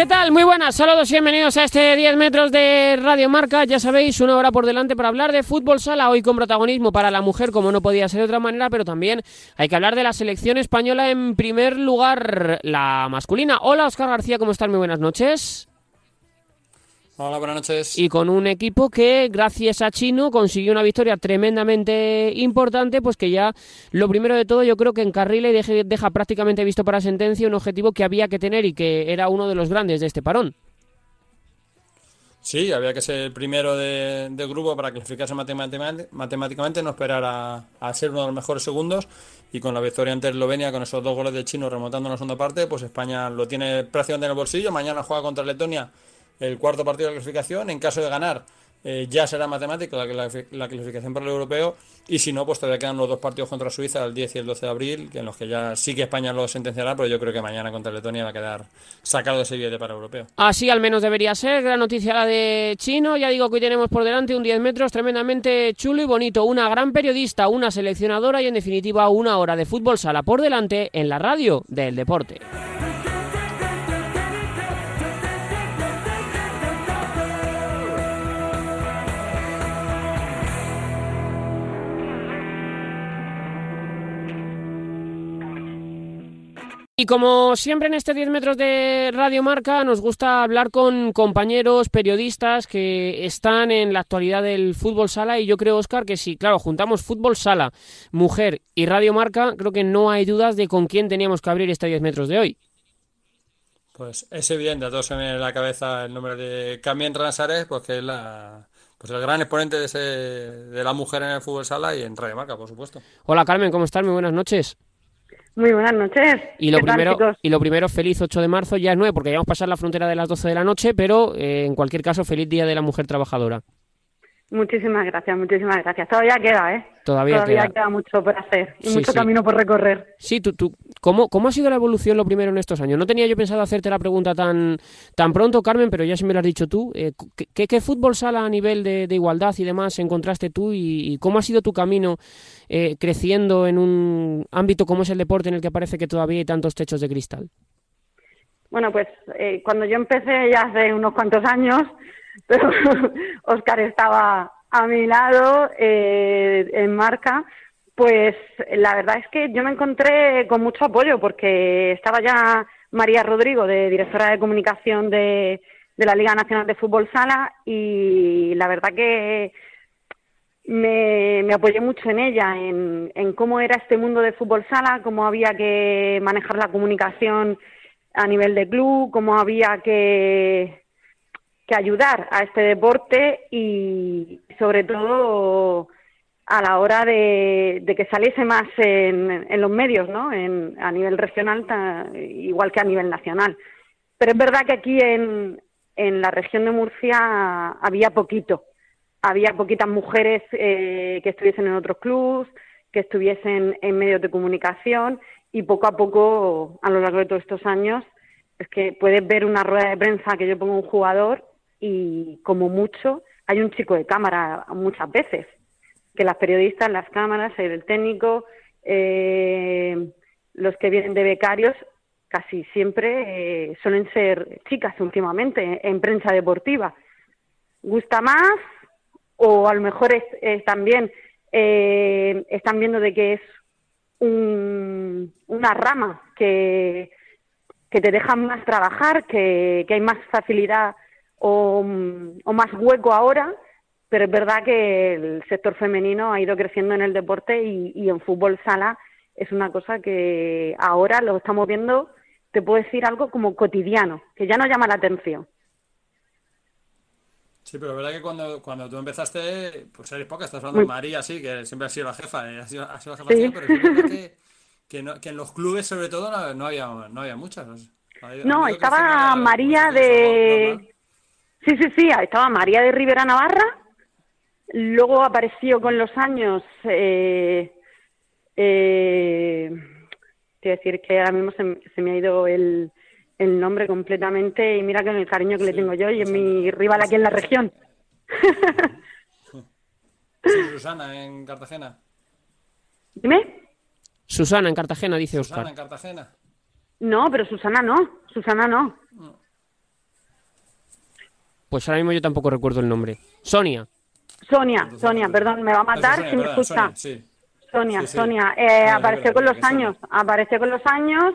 ¿Qué tal? Muy buenas, saludos y bienvenidos a este 10 metros de Radio Marca. Ya sabéis, una hora por delante para hablar de fútbol sala, hoy con protagonismo para la mujer, como no podía ser de otra manera, pero también hay que hablar de la selección española en primer lugar, la masculina. Hola, Oscar García, ¿cómo estás? Muy buenas noches. Hola, buenas noches. Y con un equipo que, gracias a Chino, consiguió una victoria tremendamente importante, pues que ya, lo primero de todo, yo creo que encarrila y deja, deja prácticamente visto para sentencia un objetivo que había que tener y que era uno de los grandes de este parón. Sí, había que ser el primero de, de grupo para clasificarse matemáticamente, matemáticamente, no esperar a, a, ser uno de los mejores segundos. Y con la victoria ante Eslovenia, con esos dos goles de chino remontando en la segunda parte, pues España lo tiene prácticamente en el bolsillo. Mañana juega contra Letonia el cuarto partido de clasificación. En caso de ganar, eh, ya será matemática la, la, la, clasificación para el europeo. Y si no, pues todavía quedan los dos partidos contra Suiza, el 10 y el 12 de abril, en los que ya sí que España lo sentenciará, pero yo creo que mañana contra Letonia va a quedar sacado ese billete para el europeo. Así al menos debería ser. Gran noticia la de Chino. Ya digo que hoy tenemos por delante un 10 metros tremendamente chulo y bonito. Una gran periodista, una seleccionadora y en definitiva una hora de fútbol sala por delante en la radio del deporte. Y como siempre en este 10 metros de Radio Marca nos gusta hablar con compañeros periodistas que están en la actualidad del fútbol sala y yo creo, Oscar, que si, claro, juntamos fútbol sala, mujer y Radio Marca, creo que no hay dudas de con quién teníamos que abrir este 10 metros de hoy. Pues es evidente, a todos se me viene a la cabeza el nombre de Camien Ransares, pues que es la, pues el gran exponente de, ese, de la mujer en el fútbol sala y en Radio Marca, por supuesto. Hola Carmen, ¿cómo estás? Muy buenas noches. Muy buenas noches. Y lo, primero, tal, y lo primero, feliz 8 de marzo, ya es 9, porque ya vamos a pasar la frontera de las 12 de la noche, pero eh, en cualquier caso, feliz Día de la Mujer Trabajadora. Muchísimas gracias, muchísimas gracias. Todavía queda, ¿eh? Todavía, Todavía queda. queda. mucho por hacer y sí, mucho sí. camino por recorrer. Sí, tú, tú ¿cómo, ¿cómo ha sido la evolución lo primero en estos años? No tenía yo pensado hacerte la pregunta tan, tan pronto, Carmen, pero ya se me lo has dicho tú. Eh, ¿qué, ¿qué, fútbol sala a nivel de, igualdad y demás encontraste tú y, y cómo ha sido tu camino eh, creciendo en un ámbito como es el deporte en el que parece que todavía hay tantos techos de cristal? Bueno, pues eh, cuando yo empecé ya hace unos cuantos años, pero Oscar estaba a mi lado eh, en marca, pues la verdad es que yo me encontré con mucho apoyo porque estaba ya María Rodrigo, de directora de comunicación de, la Liga Nacional de Fútbol Sala, y la verdad que me, apoyé mucho en ella, en, cómo era este mundo de fútbol sala, cómo había que manejar la comunicación a nivel de club, cómo había que ayudar a este deporte y sobre todo a la hora de, que saliese más en, en, los medios, ¿no? En, a nivel regional, igual que a nivel nacional. Pero es verdad que aquí en, en la región de Murcia había poquito. Había poquitas mujeres eh, que estuviesen en otros clubes, que estuviesen en medios de comunicación y poco a poco, a lo largo de todos estos años, es que puedes ver una rueda de prensa que yo pongo un jugador y como mucho hay un chico de cámara muchas veces, que las periodistas, las cámaras, el técnico, eh, los que vienen de becarios, casi siempre eh, suelen ser chicas últimamente en prensa deportiva. ¿Gusta más? O a lo mejor también eh, están viendo de que es un, una rama que, que te dejan más trabajar, que, hay más facilidad o, más hueco ahora, pero es verdad que el sector femenino ha ido creciendo en el deporte y, y, en fútbol sala es una cosa que ahora lo estamos viendo, te puedo decir algo como cotidiano, que ya no llama la atención. Sí, pero es verdad que cuando, cuando tú empezaste, pues eres poca, estás hablando de María, sí, que siempre ha sido la jefa, ha sido, ha sido la jefa, sí. pero es verdad que, que, no, que, en los clubes sobre todo no, no había, no había muchas. No, estaba María de... Sí, sí, sí, estaba María de Rivera Navarra, luego apareció con los años, eh, eh, quiero decir que ahora mismo se, se, me ha ido el, el nombre completamente y mira con el cariño que sí, le tengo yo y es mi rival aquí en la región. Sí, Susana en Cartagena. Dime. Susana en Cartagena, dice Susana Oscar. en Cartagena. No, pero Susana no, Susana no. no. Pues ahora mismo yo tampoco recuerdo el nombre. Sonia. Sonia, Sonia, perdón, me va a matar si me escucha. Sonia, Sonia, eh, apareció con los años, apareció con los años,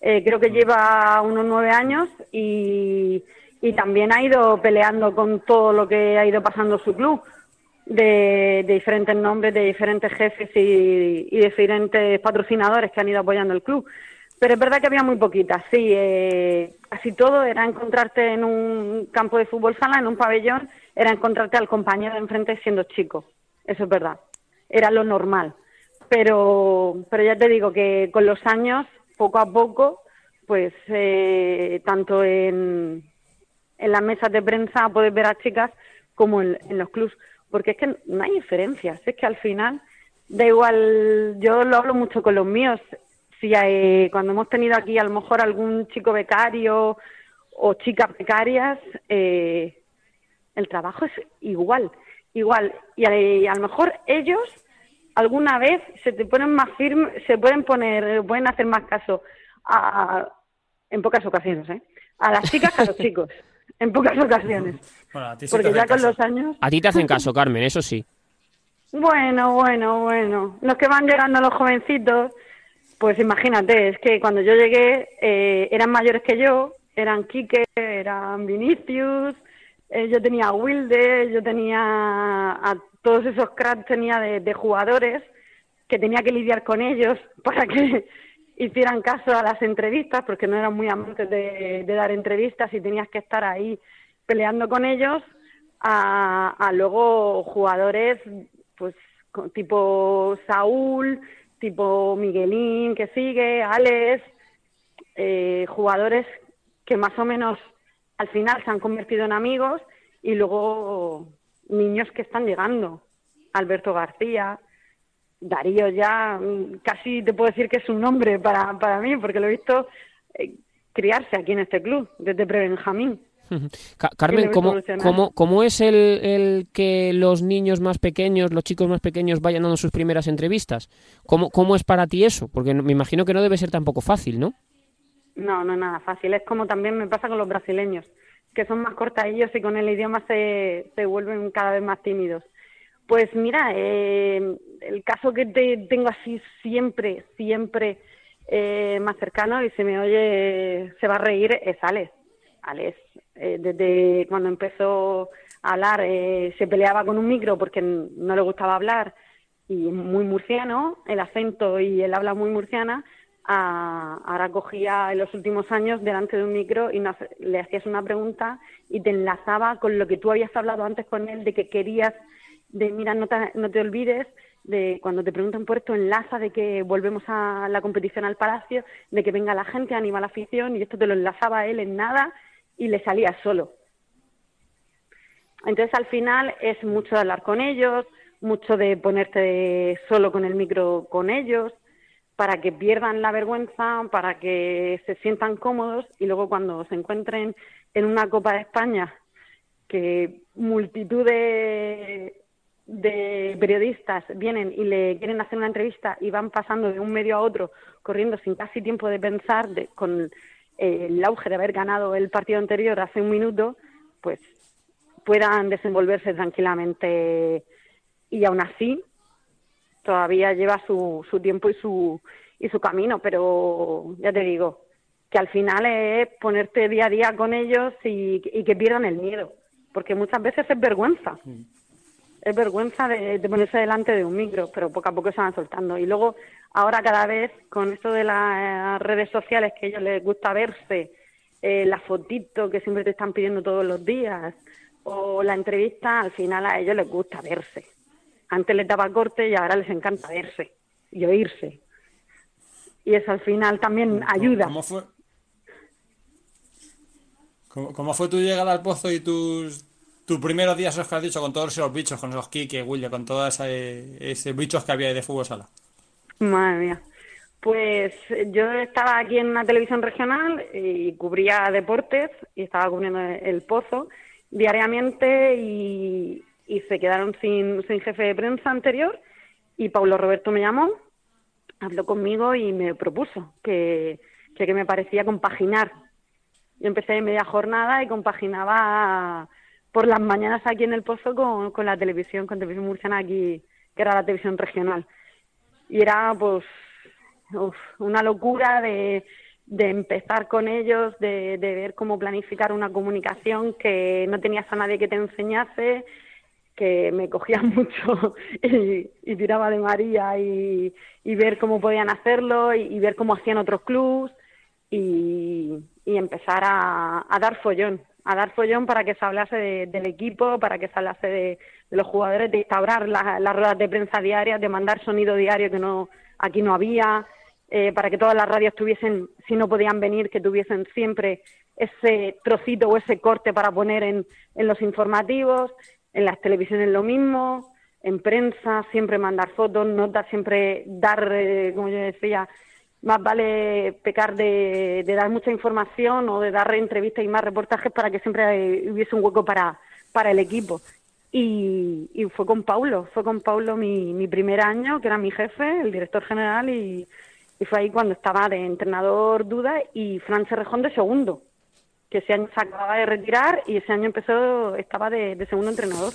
eh, creo que lleva unos nueve años y, y también ha ido peleando con todo lo que ha ido pasando su club, de, diferentes nombres, de diferentes jefes y, y, diferentes patrocinadores que han ido apoyando el club. Pero es verdad que había muy poquitas, sí, eh, casi todo era encontrarte en un campo de fútbol sala, en un pabellón, era encontrarte al compañero de enfrente siendo chico, eso es verdad, era lo normal. Pero, pero ya te digo que con los años, poco a poco, pues eh, tanto en, en las mesas de prensa puedes ver a chicas como en, los clubs, porque es que no hay diferencias, es que al final da igual, yo lo hablo mucho con los míos, si hay, cuando hemos tenido aquí a lo mejor algún chico becario o chicas becarias, eh, el trabajo es igual, igual, y a lo mejor ellos alguna vez se te ponen más firmes, se pueden poner, pueden hacer más caso a, en pocas ocasiones, ¿eh? A las chicas que a los chicos, en pocas ocasiones. Porque ya con los años. A ti te hacen caso, Carmen, eso sí. Bueno, bueno, bueno. Los que van llegando los jovencitos, pues imagínate, es que cuando yo llegué eh, eran mayores que yo, eran Quique, eran Vinicius, eh, yo tenía a Wilde, yo tenía a todos esos cracks tenía de, jugadores que tenía que lidiar con ellos para que hicieran caso a las entrevistas, porque no eran muy amantes de, dar entrevistas y tenías que estar ahí peleando con ellos, a, luego jugadores pues tipo Saúl, tipo Miguelín que sigue, Alex, eh, jugadores que más o menos al final se han convertido en amigos y luego niños que están llegando. Alberto García, Darío ya, mm, casi te puedo decir que es un nombre para, para mí, porque lo he visto eh, criarse aquí en este club, desde pre-Benjamín. Carmen, ¿cómo, ¿cómo, ¿cómo, es el, el, que los niños más pequeños, los chicos más pequeños vayan dando sus primeras entrevistas? ¿Cómo, ¿Cómo es para ti eso? Porque me imagino que no debe ser tampoco fácil, ¿no? No, no es nada fácil. Es como también me pasa con los brasileños que son más cortadillos y con el idioma se, se vuelven cada vez más tímidos. Pues mira, eh, el caso que te tengo así siempre, siempre eh, más cercano y se me oye, se va a reír, es Alex. Alex, eh, desde cuando empezó a hablar, se peleaba con un micro porque no le gustaba hablar y muy murciano, el acento y el habla muy murciana, ahora cogía en los últimos años delante de un micro y le hacías una pregunta y te enlazaba con lo que tú habías hablado antes con él de que querías, de mira, no te, no te olvides de cuando te preguntan por esto, enlaza de que volvemos a la competición al Palacio, de que venga la gente, anima la afición y esto te lo enlazaba él en nada y le salía solo. Entonces al final es mucho de hablar con ellos, mucho de ponerte solo con el micro con ellos, para que pierdan la vergüenza, para que se sientan cómodos y luego cuando se encuentren en una Copa de España que multitud de, periodistas vienen y le quieren hacer una entrevista y van pasando de un medio a otro corriendo sin casi tiempo de pensar con el auge de haber ganado el partido anterior hace un minuto, pues puedan desenvolverse tranquilamente y aún así todavía lleva su, su tiempo y su, y su camino, pero ya te digo, que al final es ponerte día a día con ellos y, que pierdan el miedo, porque muchas veces es vergüenza. Es vergüenza de, ponerse delante de un micro, pero poco a poco se van soltando. Y luego, ahora cada vez, con esto de las redes sociales, que a ellos les gusta verse, eh, la fotito que siempre te están pidiendo todos los días, o la entrevista, al final a ellos les gusta verse antes les daba corte y ahora les encanta verse y oírse. Y eso al final también ayuda. ¿Cómo fue, cómo, fue tu llegada al pozo y tus, tus primeros días, os que has dicho, con todos esos bichos, con los Kike, William, con todos esos bichos que había ahí de fútbol sala? Madre mía. Pues yo estaba aquí en una televisión regional y cubría deportes y estaba cubriendo el pozo diariamente y, y se quedaron sin, sin jefe de prensa anterior y Paulo Roberto me llamó, habló conmigo y me propuso que, que, me parecía compaginar. Yo empecé en media jornada y compaginaba por las mañanas aquí en el Pozo con, con la televisión, con Televisión Murciana aquí, que era la televisión regional. Y era pues uf, una locura de, de empezar con ellos, de, de ver cómo planificar una comunicación que no tenías a nadie que te enseñase, que me cogía mucho y, tiraba de María y, ver cómo podían hacerlo y, ver cómo hacían otros clubs y, empezar a, a dar follón, a dar follón para que se hablase de- del equipo, para que se hablase de, de los jugadores, de instaurar la- las ruedas de prensa diarias, de mandar sonido diario que no aquí no había, eh, para que todas las radios tuviesen, si no podían venir, que tuviesen siempre ese trocito o ese corte para poner en, en los informativos, en las televisiones lo mismo, en prensa, siempre mandar fotos, notas, siempre dar, eh, como yo decía, más vale pecar de, de dar mucha información o de dar entrevistas y más reportajes para que siempre hubiese un hueco para, para el equipo. Y, y fue con Paulo, fue con Paulo mi, mi primer año, que era mi jefe, el director general, y, y fue ahí cuando estaba de entrenador Duda y Fran Cerrejón de segundo, que ese año se acababa de retirar y ese año empezó, estaba de, de segundo entrenador.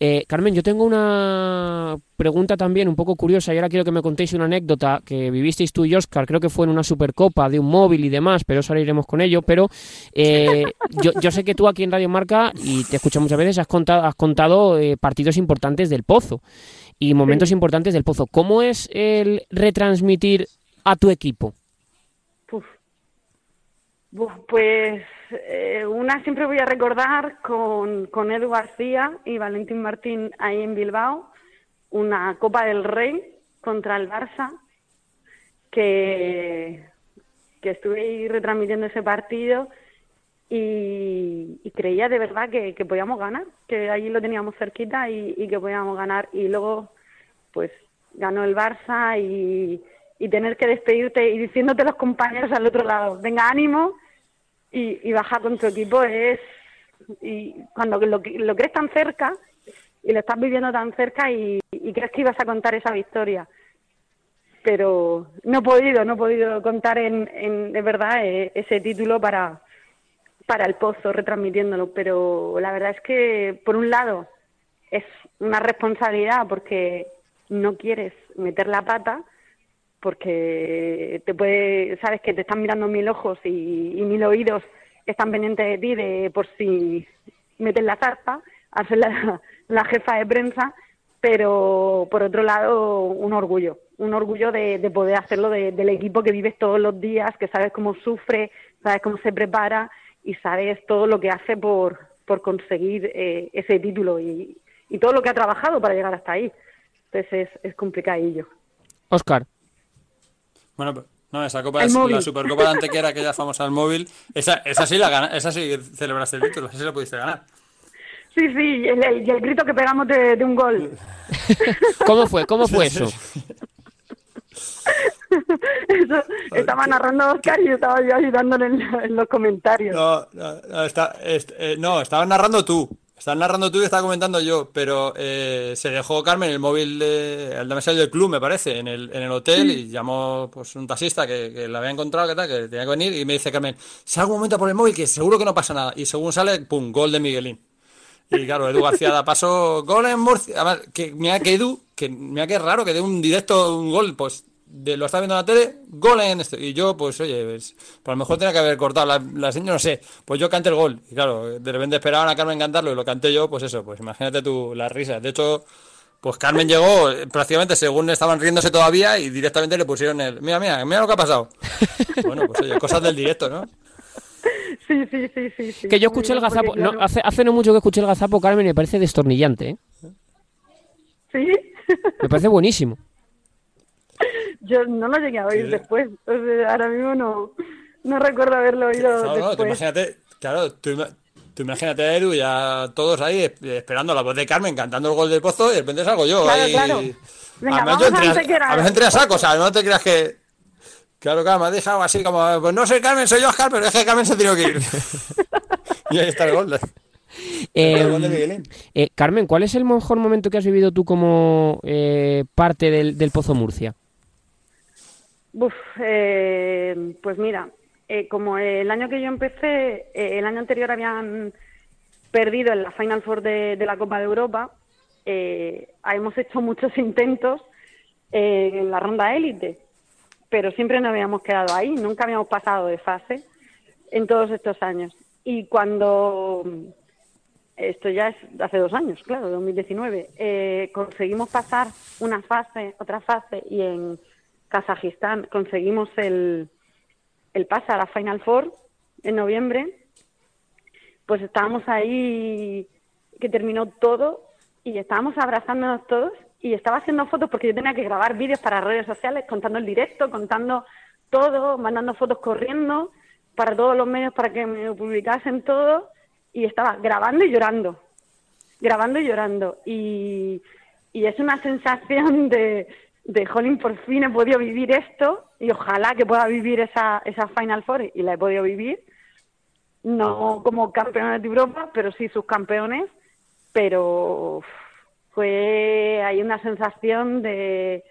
Eh, Carmen, yo tengo una pregunta también un poco curiosa y ahora quiero que me contéis una anécdota que vivisteis tú y Oscar, creo que fue en una supercopa de un móvil y demás, pero eso ahora iremos con ello, pero eh, yo, yo sé que tú aquí en Radio Marca, y te escucho muchas veces, has contado, has contado eh, partidos importantes del Pozo y momentos importantes del Pozo. ¿Cómo es el retransmitir a tu equipo? Pues eh, una siempre voy a recordar con, con Edu García y Valentín Martín ahí en Bilbao, una Copa del Rey contra el Barça, que, que estuve ahí retransmitiendo ese partido y, y creía de verdad que, que podíamos ganar, que allí lo teníamos cerquita y, y que podíamos ganar. Y luego, pues ganó el Barça y, y tener que despedirte y diciéndote los compañeros al otro lado, venga, ánimo y, y baja con tu equipo es. Y cuando lo, lo crees tan cerca y lo estás viviendo tan cerca y, y crees que ibas a contar esa victoria. Pero no he podido, no he podido contar en, en de verdad eh, ese título para, para el pozo retransmitiéndolo. Pero la verdad es que, por un lado, es una responsabilidad porque no quieres meter la pata, porque te puede, sabes que te están mirando mil ojos y, mil oídos están pendientes de ti de por si metes la zarpa, hacer la, la jefa de prensa, pero por otro lado un orgullo, un orgullo de, de poder hacerlo de- del equipo que vives todos los días, que sabes cómo sufre, sabes cómo se prepara y sabes todo lo que hace por, por conseguir eh, ese título y, y todo lo que ha trabajado para llegar hasta ahí. Entonces es, es complicadillo. Oscar. Bueno, pues, no, esa copa es la Supercopa de Antequera, aquella famosa al móvil. Esa, esa sí la gana, esa sí celebraste el título, esa sí la pudiste ganar. Sí, sí, y el, el grito que pegamos de, de un gol. ¿Cómo fue? ¿Cómo fue eso? Eso, estaba narrando Oscar y yo estaba yo ayudándole en, en los comentarios. No, no, no, está, est- eh, no, estabas narrando tú. Estabas narrando tú y estaba comentando yo, pero eh, se dejó Carmen el móvil de, el de del club, me parece, en el, en el hotel y llamó pues un taxista que, que la había encontrado, que tal, que tenía que venir y me dice Carmen, salgo un momento por el móvil que seguro que no pasa nada. Y según sale, pum, gol de Miguelín. Y claro, Edu García da paso, gol en Murcia. Además, que mira que Edu, que mira que raro que dé un directo, un gol, pues de, lo está viendo en la tele, gol en este. Y yo, pues oye, pues, pues a lo mejor tenía que haber cortado la, la señal, no sé. Pues yo canté el gol. Y claro, de repente esperaban a Carmen cantarlo y lo canté yo, pues eso, pues imagínate tú las risas. De hecho, pues Carmen llegó eh, prácticamente según estaban riéndose todavía y directamente le pusieron el, mira, mira, mira lo que ha pasado. Bueno, pues oye, cosas del directo, ¿no? Sí, sí, sí, sí. sí. Que yo escuché el gazapo, no, claro, hace, hace no mucho que escuché el gazapo, Carmen, y me parece destornillante, ¿eh? Sí, Me parece buenísimo. yo no lo llegué a oír Sí. después. O sea, ahora mismo no, no recuerdo haberlo oído No, no, tú después. imagínate, claro, tú, ima- tú imagínate a Edu y a todos ahí eh, esperando la voz de Carmen cantando el gol del pozo y de repente salgo yo Claro, ahí. claro. Venga, Además, vamos yo a a, veces entré a saco, o sea, no te creas que. Claro, claro, me has dejado así como, pues no soy Carmen, soy yo Oscar, pero es que Carmen se tiene que ir. y ahí está el gol. Eh, eh, Carmen, ¿cuál es el mejor momento que has vivido tú como eh, parte del, del Pozo Murcia? Eh, pues mira, eh, como el año que yo empecé, eh, el año anterior habían perdido en la Final Four de, la Copa de Europa, eh, hemos hecho muchos intentos eh, en la ronda élite, pero siempre nos habíamos quedado ahí, nunca habíamos pasado de fase en todos estos años. Y cuando, esto ya es hace dos años, claro, 2019, eh, conseguimos pasar una fase, otra fase, y en Kazajistán conseguimos el, el pase a la Final Four en noviembre, pues estábamos ahí que terminó todo y estábamos abrazándonos todos y estaba haciendo fotos porque yo tenía que grabar vídeos para redes sociales contando el directo, contando todo, mandando fotos corriendo para todos los medios para que me publicasen todo y estaba grabando y llorando, grabando y llorando. Y, y es una sensación de, de, jolín, por fin he podido vivir esto y ojalá que pueda vivir esa, esa Final Four y la he podido vivir. No como campeones de Europa, pero sí sus campeones, pero fue hay una sensación de,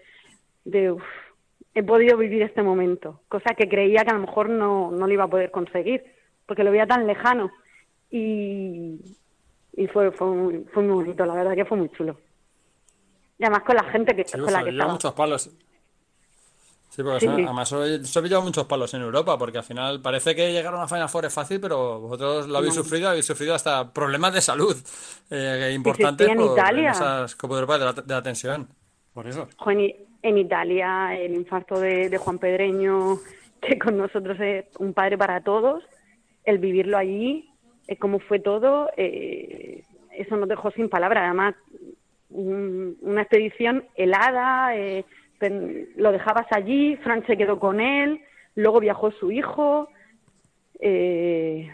he podido vivir este momento, cosa que creía que a lo mejor no, no lo iba a poder conseguir, porque lo veía tan lejano. Y, y fue, fue, muy, fue muy bonito, la verdad que fue muy chulo. Y además con la gente que, con la que estaba. muchos palos. Sí, porque además se ha pillado muchos palos en Europa, porque al final parece que llegar a una Final Four es fácil, pero vosotros lo habéis sufrido, habéis sufrido hasta problemas de salud eh, importantes en por Italia. esas Copa de Europa de la, de la tensión. Por eso. En, Italia, el infarto de, Juan Pedreño, que con nosotros es un padre para todos, el vivirlo allí, eh, cómo fue todo, eh, eso nos dejó sin palabras. Además, una expedición helada. Eh, lo dejabas allí, Fran se quedó con él, luego viajó su hijo. Eh,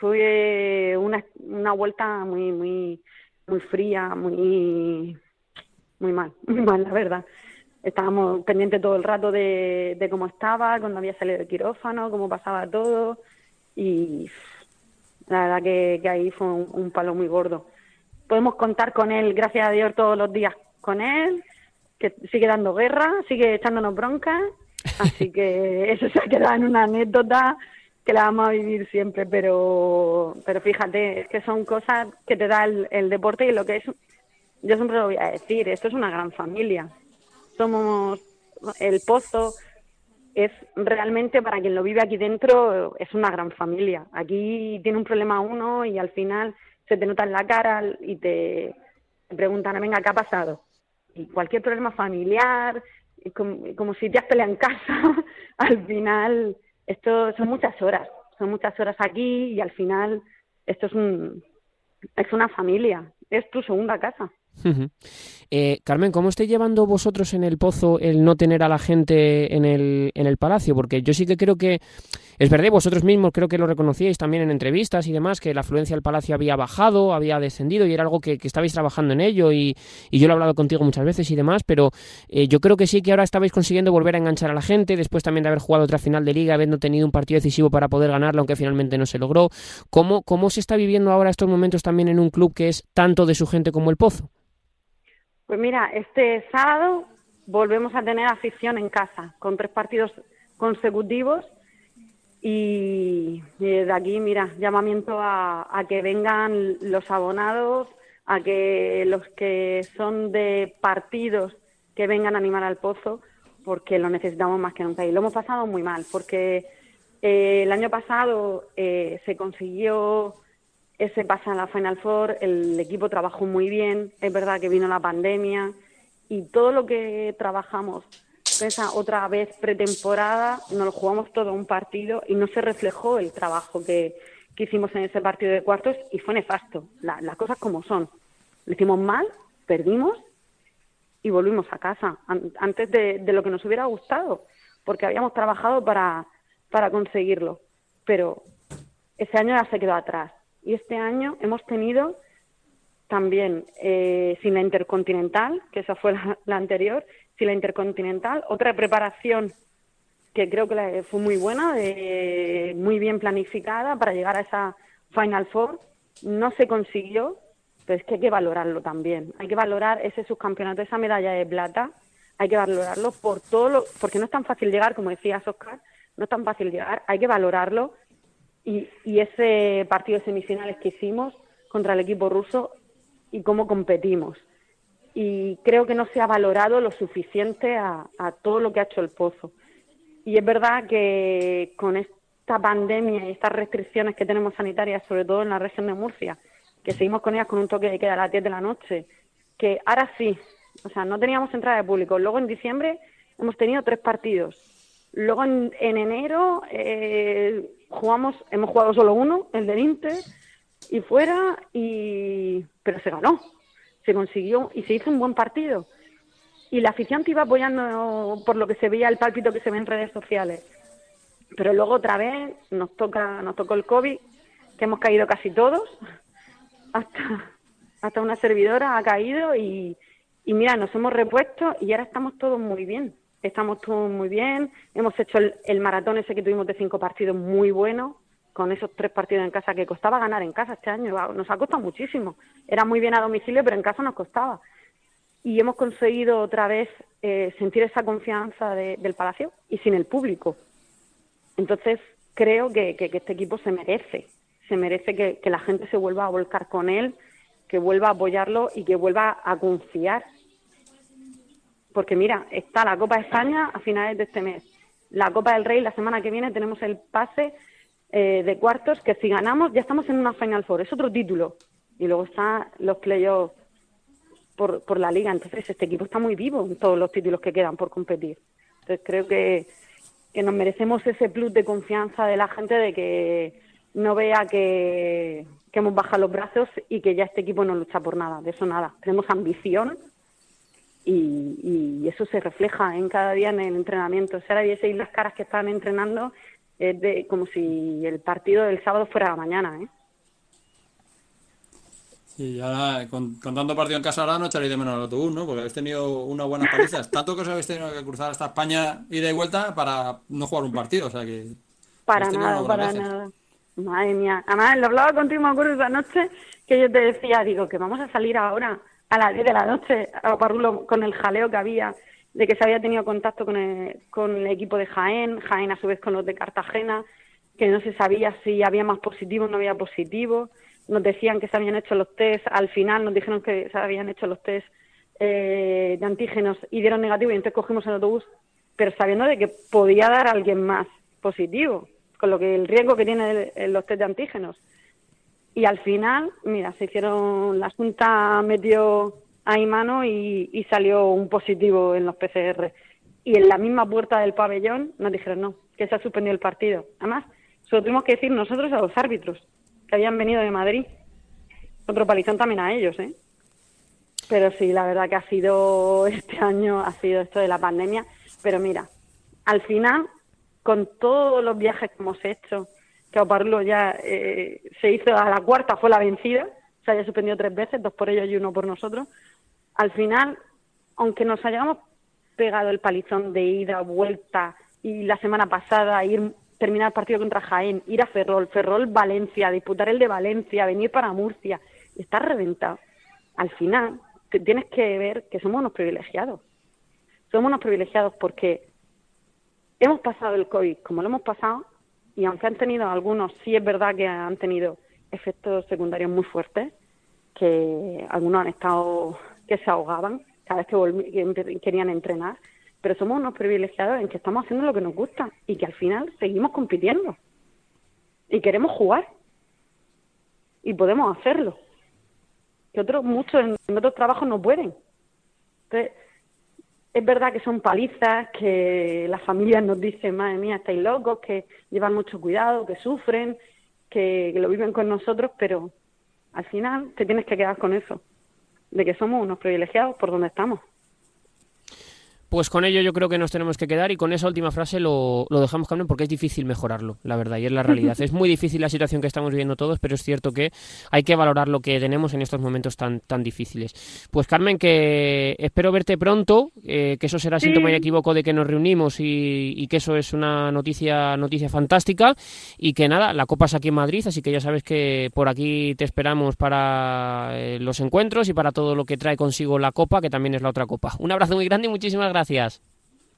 fue una, una vuelta muy, muy, muy fría, muy, muy mal, muy mal, la verdad. Estábamos pendientes todo el rato de, cómo estaba, cuando había salido de quirófano, cómo pasaba todo. Y la verdad que ahí fue un palo muy gordo. Podemos contar con él, gracias a Dios, todos los días con él que sigue dando guerra, sigue echándonos bronca, así que eso se ha quedado en una anécdota que la vamos a vivir siempre, pero, pero fíjate, es que son cosas que te da el, deporte y lo que es, yo siempre lo voy a decir, esto es una gran familia. Somos el pozo, es realmente para quien lo vive aquí dentro, es una gran familia. Aquí tiene un problema uno y al final se te nota en la cara y te, te preguntan, venga, ¿qué ha pasado? y cualquier problema familiar, como, si te has peleado en casa, al final esto son muchas horas, son muchas horas aquí y al final esto es un es una familia, es tu segunda casa. Eh, Carmen, ¿cómo estáis llevando vosotros en el pozo el no tener a la gente en el, en el palacio? Porque yo sí que creo que, es verdad, vosotros mismos creo que lo reconocíais también en entrevistas y demás, que la afluencia al palacio había bajado, había descendido y era algo que, estabais trabajando en ello y, yo lo he hablado contigo muchas veces y demás, pero eh, yo creo que sí que ahora estabais consiguiendo volver a enganchar a la gente, después también de haber jugado otra final de liga, habiendo tenido un partido decisivo para poder ganarlo, aunque finalmente no se logró. ¿Cómo, cómo se está viviendo ahora estos momentos también en un club que es tanto de su gente como el pozo? Pues mira, este sábado volvemos a tener afición en casa, con tres partidos consecutivos. Y, de aquí, mira, llamamiento a, que vengan los abonados, a que los que son de partidos que vengan a animar al pozo, porque lo necesitamos más que nunca. Y lo hemos pasado muy mal, porque eh, el año pasado eh, se consiguió ese pasa en la Final Four, el equipo trabajó muy bien, es verdad que vino la pandemia y todo lo que trabajamos esa otra vez pretemporada, nos lo jugamos todo un partido y no se reflejó el trabajo que, hicimos en ese partido de cuartos y fue nefasto, las cosas como son. Lo hicimos mal, perdimos y volvimos a casa antes de, de, lo que nos hubiera gustado, porque habíamos trabajado para, para conseguirlo, pero ese año ya se quedó atrás y este año hemos tenido también, eh, sin la Intercontinental, que esa fue la, anterior, sin la Intercontinental, otra preparación que creo que fue muy buena, muy bien planificada para llegar a esa Final Four. No se consiguió, pero es que hay que valorarlo también. Hay que valorar ese subcampeonato, esa medalla de plata, hay que valorarlo por todo lo, porque no es tan fácil llegar, como decía Oscar, no es tan fácil llegar, hay que valorarlo y, ese partido de semifinales que hicimos contra el equipo ruso y cómo competimos. Y creo que no se ha valorado lo suficiente a, todo lo que ha hecho el Pozo. Y es verdad que con esta pandemia y estas restricciones que tenemos sanitarias, sobre todo en la región de Murcia, que seguimos con ellas con un toque de queda a las 10 de la noche, que ahora sí, o sea, no teníamos entrada de público. Luego en diciembre hemos tenido tres partidos. Luego en, enero eh, jugamos, hemos jugado solo uno, el del Inter, y fuera, y pero se ganó, se consiguió y se hizo un buen partido. Y la afición te iba apoyando por lo que se veía el pálpito que se ve en redes sociales. Pero luego otra vez nos toca, nos tocó el COVID, que hemos caído casi todos, hasta, hasta una servidora ha caído y, y mira, nos hemos repuesto y ahora estamos todos muy bien. Estamos todos muy bien. Hemos hecho el, maratón ese que tuvimos de cinco partidos muy bueno con esos tres partidos en casa que costaba ganar en casa este año. Nos ha costado muchísimo. Era muy bien a domicilio, pero en casa nos costaba. Y hemos conseguido otra vez eh, sentir esa confianza del Palacio y sin el público. Entonces, creo que, este equipo se merece, se merece que, que la gente se vuelva a volcar con él, que vuelva a apoyarlo y que vuelva a confiar. Porque mira, está la Copa de España a finales de este mes. La Copa del Rey la semana que viene tenemos el pase eh, de cuartos que si ganamos ya estamos en una Final Four, es otro título. Y luego están los playoffs por, por la liga. Entonces este equipo está muy vivo en todos los títulos que quedan por competir. Entonces creo que, que nos merecemos ese plus de confianza de la gente de que no vea que, que hemos bajado los brazos y que ya este equipo no lucha por nada. De eso nada. Tenemos ambición y, y eso se refleja en cada día en el entrenamiento. Si ahora vieseis las caras que están entrenando es de como si el partido del sábado fuera mañana, ¿eh? Y ahora, con, tanto partido en casa ahora no echaréis de menos el autobús, ¿no? Porque habéis tenido una buena palizas. Tanto que os habéis tenido que cruzar hasta España ida y vuelta para no jugar un partido, o sea que... Para nada, para nada. Madre mía. Además, lo hablaba contigo, me acuerdo esa noche, que yo te decía, digo, que vamos a salir ahora a las 10 de la noche a Parrulo con el jaleo que había de que se había tenido contacto con el, con el equipo de Jaén, Jaén a su vez con los de Cartagena, que no se sabía si había más positivos no había positivos. Nos decían que se habían hecho los test, al final nos dijeron que se habían hecho los test eh, de antígenos y dieron negativo y entonces cogimos el autobús, pero sabiendo de que podía dar a alguien más positivo, con lo que el riesgo que tiene los test de antígenos. Y al final, mira, se hicieron, la Junta metió ahí mano y, salió un positivo en los PCR. Y en la misma puerta del pabellón nos dijeron no, que se ha suspendido el partido. Además, solo tuvimos que decir nosotros a los árbitros que habían venido de Madrid. Otro palizón también a ellos, ¿eh? Pero sí, la verdad que ha sido este año, ha sido esto de la pandemia. Pero mira, al final, con todos los viajes que hemos hecho, Oparlo ya eh, se hizo a la cuarta, fue la vencida, se haya suspendido tres veces, dos por ellos y uno por nosotros al final, aunque nos hayamos pegado el palizón de ida, vuelta y la semana pasada ir terminar el partido contra Jaén, ir a Ferrol, Ferrol Valencia, disputar el de Valencia, venir para Murcia, estar reventado. Al final, tienes que ver que somos unos privilegiados. Somos unos privilegiados porque hemos pasado el COVID como lo hemos pasado y aunque han tenido algunos, sí es verdad que han tenido efectos secundarios muy fuertes, que algunos han estado que se ahogaban cada vez que querían entrenar, pero somos unos privilegiados en que estamos haciendo lo que nos gusta y que al final seguimos compitiendo y queremos jugar y podemos hacerlo que otros muchos en, otros trabajos no pueden. Entonces es verdad que son palizas que las familias nos dicen madre mía estáis locos que llevan mucho cuidado que sufren que lo viven con nosotros pero al final te tienes que quedar con eso de que somos unos privilegiados por donde estamos. Pues con ello yo creo que nos tenemos que quedar y con esa última frase lo, lo dejamos, Carmen, porque es difícil mejorarlo, la verdad, y es la realidad. es muy difícil la situación que estamos viviendo todos, pero es cierto que hay que valorar lo que tenemos en estos momentos tan, tan difíciles. Pues Carmen, que espero verte pronto, eh, que eso será síntoma y equivoco de que nos reunimos y, que eso es una noticia, noticia fantástica y que nada, la Copa es aquí en Madrid, así que ya sabes que por aquí te esperamos para eh, los encuentros y para todo lo que trae consigo la Copa, que también es la otra Copa. Un abrazo muy grande y muchísimas gracias gracias.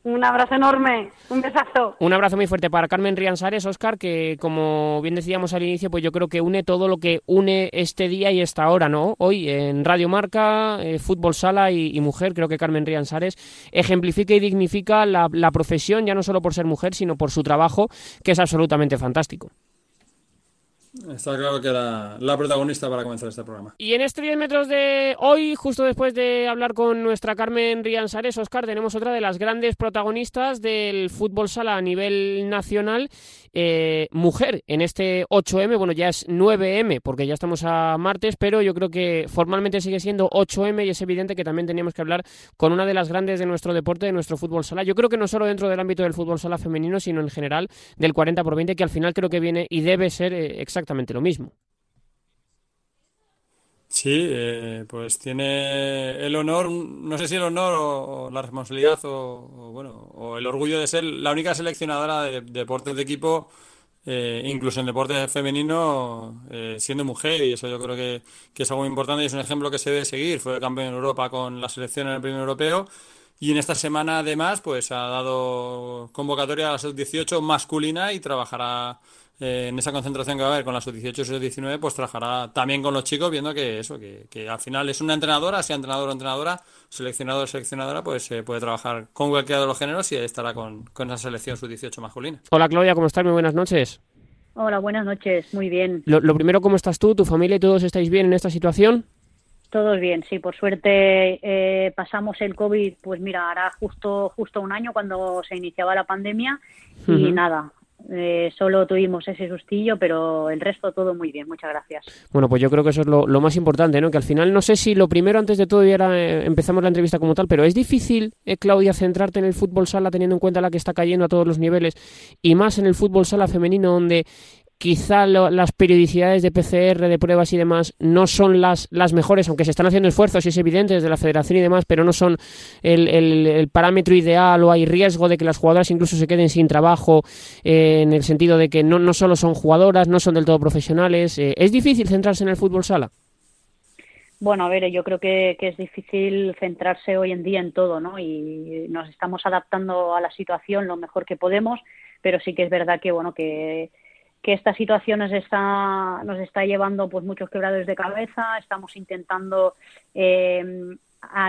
Un abrazo enorme, un besazo. Un abrazo muy fuerte para Carmen Rianzares, Oscar, que como bien decíamos al inicio, pues yo creo que une todo lo que une este día y esta hora, ¿no? Hoy en Radio Marca, eh, Fútbol Sala y, Mujer, creo que Carmen Rianzares ejemplifica y dignifica la, la profesión, ya no solo por ser mujer, sino por su trabajo, que es absolutamente fantástico. Está claro que era la protagonista para comenzar este programa. Y en estos 10 metros de hoy, justo después de hablar con nuestra Carmen Rianzares, Oscar, tenemos otra de las grandes protagonistas del fútbol sala a nivel nacional eh, mujer en este 8M, bueno, ya es 9M porque ya estamos a martes, pero yo creo que formalmente sigue siendo 8M y es evidente que también teníamos que hablar con una de las grandes de nuestro deporte, de nuestro fútbol sala. Yo creo que no solo dentro del ámbito del fútbol sala femenino, sino en general del 40 por 20, que al final creo que viene y debe ser eh, exactamente lo mismo. Sí, eh, pues tiene el honor, no sé si el honor o, la responsabilidad o, bueno, o el orgullo de ser la única seleccionadora de, deportes de equipo, eh, incluso en deportes femenino, eh, siendo mujer, y eso yo creo que, es algo importante y es un ejemplo que se debe seguir. Fue campeón en Europa con la selección en el primer europeo. Y en esta semana, además, pues ha dado convocatoria a la sub-18 masculina y trabajará eh, en esa concentración que va a haber con las sub-18 y sub-19, pues trabajará también con los chicos, viendo que eso, que, al final es una entrenadora, sea entrenador o entrenadora, seleccionador o seleccionadora, pues eh, puede trabajar con cualquiera de los géneros y estará con, con esa selección sub-18 masculina. Hola Claudia, ¿cómo estás? Muy buenas noches. Hola, buenas noches, muy bien. Lo, primero, ¿cómo estás tú, tu familia y todos estáis bien en esta situación? Todos bien, sí, por suerte eh, pasamos el COVID, pues mira, hará justo, justo un año cuando se iniciaba la pandemia y nada, eh, solo tuvimos ese sustillo, pero el resto todo muy bien. Muchas gracias. Bueno, pues yo creo que eso es lo, más importante, ¿no? Que al final, no sé si lo primero, antes de todo, y ahora eh, empezamos la entrevista como tal, pero es difícil, eh, Claudia, centrarte en el fútbol sala teniendo en cuenta la que está cayendo a todos los niveles y más en el fútbol sala femenino, donde quizá las periodicidades de PCR, de pruebas y demás no son las, las mejores, aunque se están haciendo esfuerzos y es evidente desde la federación y demás, pero no son el, parámetro ideal o hay riesgo de que las jugadoras incluso se queden sin trabajo eh, en el sentido de que no, solo son jugadoras, no son del todo profesionales. Eh, ¿Es difícil centrarse en el fútbol sala? Bueno, a ver, yo creo que, es difícil centrarse hoy en día en todo, ¿no? Y nos estamos adaptando a la situación lo mejor que podemos, pero sí que es verdad que, bueno, que que esta situación nos está, nos está llevando pues muchos quebradores de cabeza, estamos intentando eh,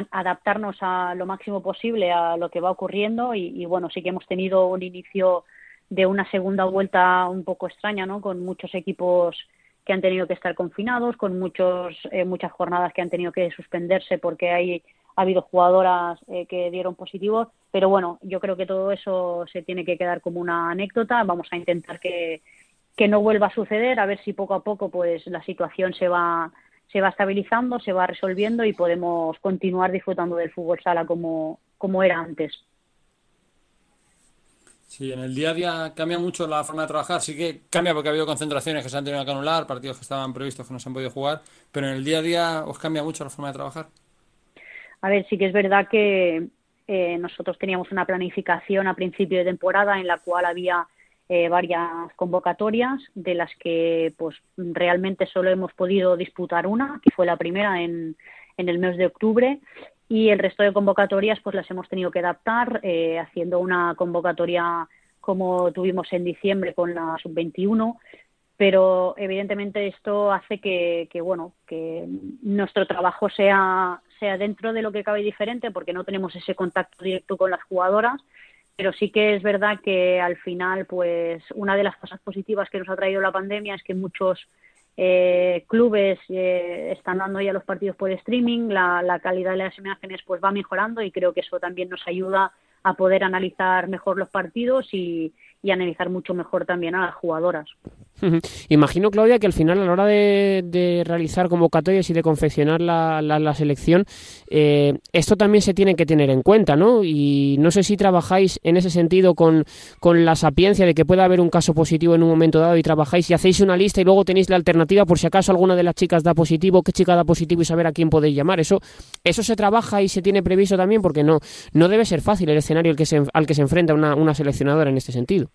adaptarnos a lo máximo posible a lo que va ocurriendo y, bueno, sí que hemos tenido un inicio de una segunda vuelta un poco extraña, ¿no? Con muchos equipos que han tenido que estar confinados, con muchos, eh, muchas jornadas que han tenido que suspenderse porque hay ha habido jugadoras eh, que dieron positivos, pero bueno, yo creo que todo eso se tiene que quedar como una anécdota. Vamos a intentar que, que no vuelva a suceder, a ver si poco a poco pues la situación se va se va estabilizando, se va resolviendo y podemos continuar disfrutando del fútbol sala como, como era antes. Sí, en el día a día cambia mucho la forma de trabajar. Sí que cambia porque ha habido concentraciones que se han tenido que anular, partidos que estaban previstos que no se han podido jugar, pero en el día a día os cambia mucho la forma de trabajar. A ver, sí que es verdad que eh, nosotros teníamos una planificación a principio de temporada en la cual había eh, varias convocatorias de las que pues realmente solo hemos podido disputar una, que fue la primera en, en el mes de octubre y el resto de convocatorias pues las hemos tenido que adaptar eh, haciendo una convocatoria como tuvimos en diciembre con la sub-21 pero evidentemente esto hace que, que, bueno que nuestro trabajo sea sea dentro de lo que cabe diferente porque no tenemos ese contacto directo con las jugadoras pero sí que es verdad que al final, pues una de las cosas positivas que nos ha traído la pandemia es que muchos eh, clubes eh, están dando ya los partidos por streaming, la, calidad de las imágenes pues va mejorando y creo que eso también nos ayuda a poder analizar mejor los partidos y analizar mucho mejor también a las jugadoras. Imagino, Claudia, que al final a la hora de, realizar convocatorias y de confeccionar la, la, selección, eh, esto también se tiene que tener en cuenta, ¿no? Y no sé si trabajáis en ese sentido con, con la sapiencia de que pueda haber un caso positivo en un momento dado y trabajáis y hacéis una lista y luego tenéis la alternativa por si acaso alguna de las chicas da positivo, qué chica da positivo y saber a quién podéis llamar. Eso, eso se trabaja y se tiene previsto también porque no, no debe ser fácil el escenario al que se, al que se enfrenta una, una seleccionadora en este sentido.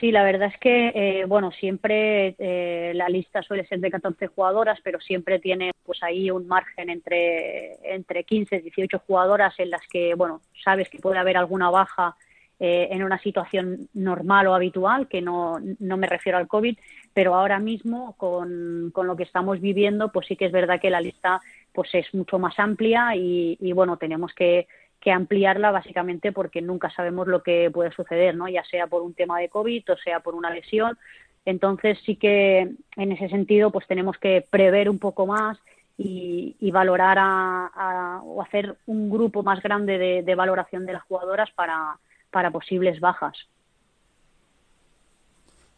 Sí, la verdad es que, eh, bueno, siempre eh, la lista suele ser de 14 jugadoras, pero siempre tiene pues ahí un margen entre, entre 15 y 18 jugadoras en las que, bueno, sabes que puede haber alguna baja eh, en una situación normal o habitual, que no, no me refiero al COVID, pero ahora mismo con, con, lo que estamos viviendo, pues sí que es verdad que la lista pues es mucho más amplia y, y bueno, tenemos que que ampliarla básicamente porque nunca sabemos lo que puede suceder, ¿no? Ya sea por un tema de COVID o sea por una lesión. Entonces sí que en ese sentido pues tenemos que prever un poco más y, valorar a, o hacer un grupo más grande de, valoración de las jugadoras para, para posibles bajas.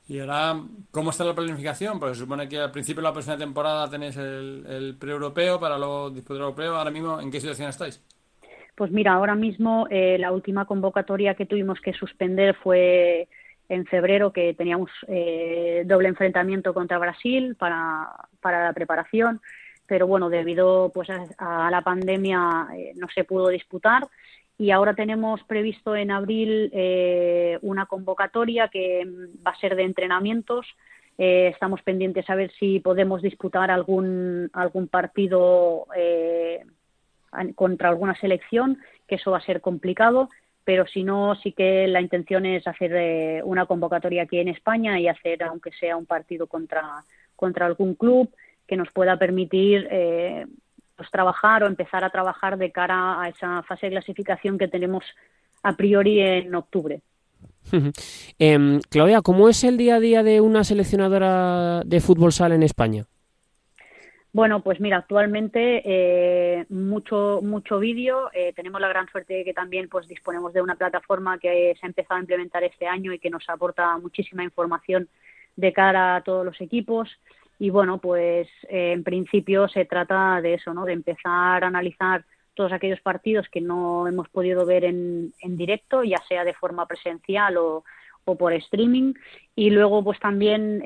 Y ahora, ¿cómo está la planificación? Porque se supone que al principio de la próxima temporada tenéis el, el pre-europeo para los después del europeo. Ahora mismo, ¿en qué situación estáis? Pues mira, ahora mismo eh, la última convocatoria que tuvimos que suspender fue en febrero, que teníamos eh, doble enfrentamiento contra Brasil para, para la preparación, pero bueno, debido pues a, la pandemia eh, no se pudo disputar y ahora tenemos previsto en abril una convocatoria que va a ser de entrenamientos. estamos pendientes a ver si podemos disputar algún algún partido contra alguna selección, que eso va a ser complicado, pero si no, sí que la intención es hacer eh, una convocatoria aquí en España y hacer, aunque sea un partido contra, contra algún club, que nos pueda permitir eh, pues, trabajar o empezar a trabajar de cara a esa fase de clasificación que tenemos a priori en octubre. Em, Claudia, ¿cómo es el día a día de una seleccionadora de fútbol sala en España? Bueno, pues mira, actualmente eh, mucho mucho vídeo. Eh, tenemos la gran suerte de que también pues disponemos de una plataforma que se ha empezado a implementar este año y que nos aporta muchísima información de cara a todos los equipos. Y bueno, pues eh, en principio se trata de eso, ¿no? De empezar a analizar todos aquellos partidos que no hemos podido ver en, en directo, ya sea de forma presencial o, o por streaming. Y luego, pues también,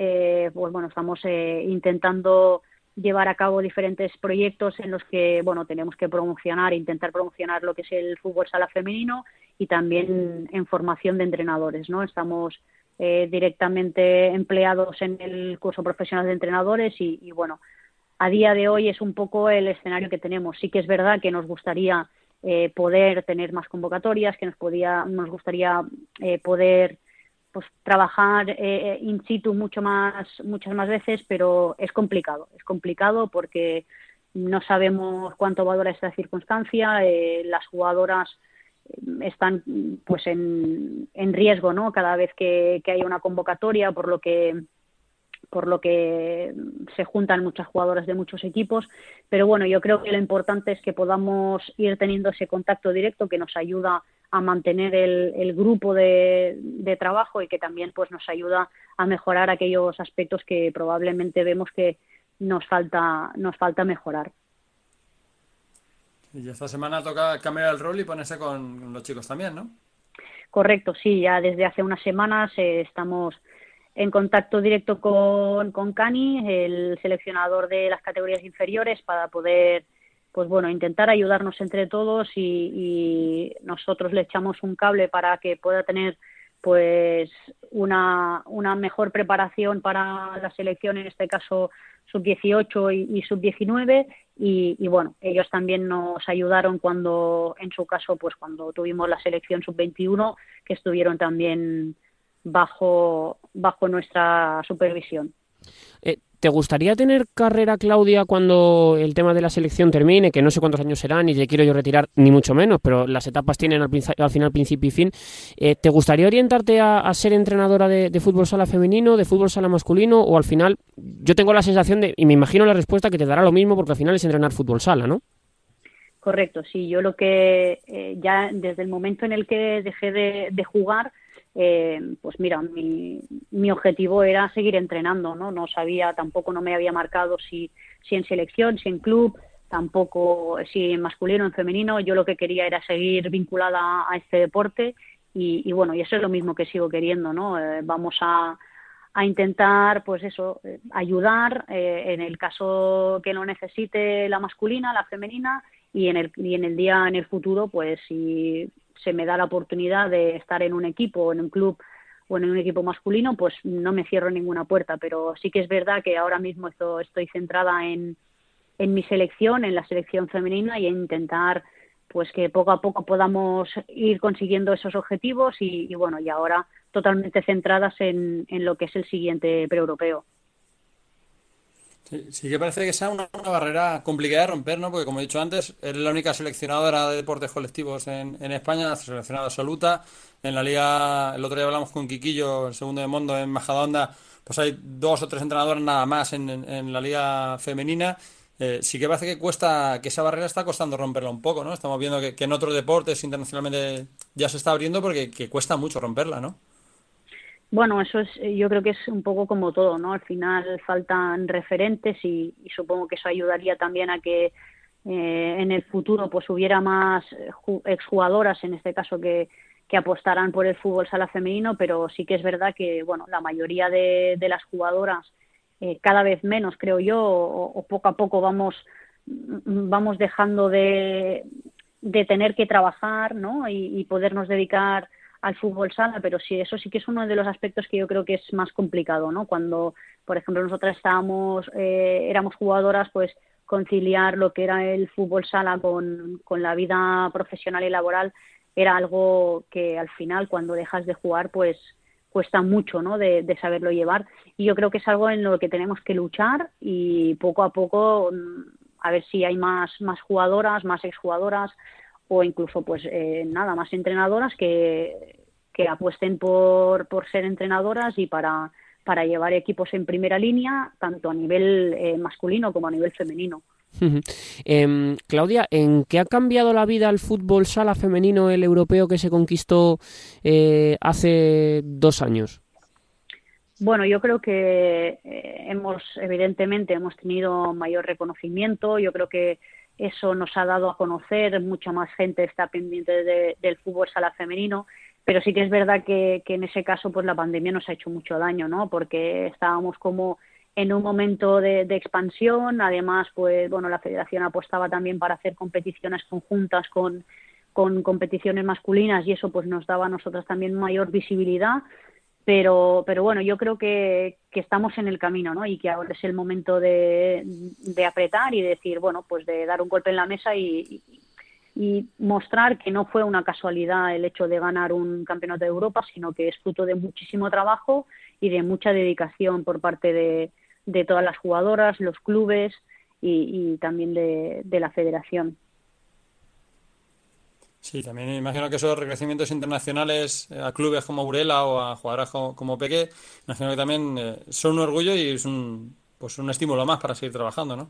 pues bueno, estamos intentando llevar a cabo diferentes proyectos en los que bueno tenemos que promocionar intentar promocionar lo que es el fútbol sala femenino y también en formación de entrenadores no estamos eh, directamente empleados en el curso profesional de entrenadores y, bueno a día de hoy es un poco el escenario que tenemos. Sí que es verdad que nos gustaría eh, poder tener más convocatorias que nos podía nos gustaría eh, poder pues trabajar eh, eh, in situ mucho más muchas más veces pero es complicado. Es complicado porque no sabemos cuánto va a durar esta circunstancia eh, las jugadoras están pues en, en riesgo no cada vez que, que haya una convocatoria por lo que por lo que se juntan muchas jugadoras de muchos equipos. Pero bueno, yo creo que lo importante es que podamos ir teniendo ese contacto directo que nos ayuda a mantener el, grupo de, trabajo y que también pues nos ayuda a mejorar aquellos aspectos que probablemente vemos que nos falta nos falta mejorar. Y esta semana toca cambiar el rol y ponerse con los chicos también, ¿no? Correcto, sí, ya desde hace unas semanas eh, estamos en contacto directo con, con Cani, el seleccionador de las categorías inferiores, para poder pues bueno, intentar ayudarnos entre todos y, nosotros le echamos un cable para que pueda tener pues una, una mejor preparación para la selección, en este caso sub-18 y, sub-19 y, bueno, ellos también nos ayudaron cuando, en su caso, pues cuando tuvimos la selección sub-21, que estuvieron también bajo, bajo nuestra supervisión. Eh, ¿Te gustaría tener carrera, Claudia, cuando el tema de la selección termine? Que no sé cuántos años serán, ni te quiero yo retirar, ni mucho menos, pero las etapas tienen al, final principio y fin. Eh, ¿Te gustaría orientarte a, ser entrenadora de, fútbol sala femenino, de fútbol sala masculino? O al final, yo tengo la sensación de, y me imagino la respuesta, que te dará lo mismo, porque al final es entrenar fútbol sala, ¿no? Correcto, sí. Yo lo que eh, ya desde el momento en el que dejé de jugar, eh, pues mira, mi, mi, objetivo era seguir entrenando, ¿no? No sabía, tampoco no me había marcado si, si en selección, si en club, tampoco si en masculino en femenino. Yo lo que quería era seguir vinculada a este deporte y, bueno, y eso es lo mismo que sigo queriendo, ¿no? Eh, vamos a, a intentar, pues eso, eh, ayudar en el caso que lo necesite la masculina, la femenina y en el, y en el día, en el futuro, pues si se me da la oportunidad de estar en un equipo en un club o en un equipo masculino, pues no me cierro ninguna puerta, pero sí que es verdad que ahora mismo estoy centrada en, mi selección, en la selección femenina y en intentar pues que poco a poco podamos ir consiguiendo esos objetivos y, bueno, y ahora totalmente centradas en, lo que es el siguiente pre-europeo. Sí, que parece que sea una, barrera complicada de romper, ¿no? Porque como he dicho antes, eres la única seleccionadora de deportes colectivos en, en España, seleccionada absoluta. En la liga, el otro día hablamos con Quiquillo, el segundo de mundo en Majadahonda, pues hay dos o tres entrenadoras nada más en, en, la liga femenina. Eh, sí que parece que cuesta, que esa barrera está costando romperla un poco, ¿no? Estamos viendo que, que en otros deportes internacionalmente ya se está abriendo porque que cuesta mucho romperla, ¿no? Bueno, eso es, eh, yo creo que es un poco como todo, ¿no? Al final faltan referentes y, supongo que eso ayudaría también a que eh, en el futuro pues hubiera más eh, exjugadoras, en este caso, que, que apostaran por el fútbol sala femenino, pero sí que es verdad que, bueno, la mayoría de, las jugadoras, cada vez menos, creo yo, o, poco a poco vamos, mm, vamos dejando de, de tener que trabajar, ¿no? Y, y podernos dedicar al fútbol sala, pero sí, eso sí que es uno de los aspectos que yo creo que es más complicado, ¿no? Cuando, por ejemplo, nosotras estábamos, eh, éramos jugadoras, pues conciliar lo que era el fútbol sala con, con la vida profesional y laboral era algo que al final, cuando dejas de jugar, pues cuesta mucho, ¿no? De, de saberlo llevar. Y yo creo que es algo en lo que tenemos que luchar y poco a poco mm, a ver si hay más, más jugadoras, más exjugadoras, o incluso pues eh, nada más entrenadoras que, que apuesten por, por ser entrenadoras y para, para llevar equipos en primera línea, tanto a nivel eh, masculino como a nivel femenino. Em, Claudia, ¿en qué ha cambiado la vida al fútbol sala femenino, el europeo que se conquistó eh, hace dos años? Bueno, yo creo que hemos, evidentemente, hemos tenido mayor reconocimiento. Yo creo que eso nos ha dado a conocer, mucha más gente está pendiente del fútbol sala femenino, pero sí que es verdad que, en ese caso pues la pandemia nos ha hecho mucho daño, ¿no? Porque estábamos como en un momento de, expansión, además pues bueno la Federación apostaba también para hacer competiciones conjuntas con, con competiciones masculinas y eso pues nos daba a nosotras también mayor visibilidad pero, pero bueno, yo creo que, que, estamos en el camino, ¿no? Y que ahora es el momento de, de, apretar y decir, bueno, pues de dar un golpe en la mesa y, y, mostrar que no fue una casualidad el hecho de ganar un campeonato de Europa, sino que es fruto de muchísimo trabajo y de mucha dedicación por parte de, de todas las jugadoras, los clubes y, también de, de la federación. Sí, también imagino que esos reconocimientos internacionales eh, a clubes como Burela o a jugadoras como, Peque, imagino que también eh, son un orgullo y es un, pues un estímulo más para seguir trabajando, ¿no?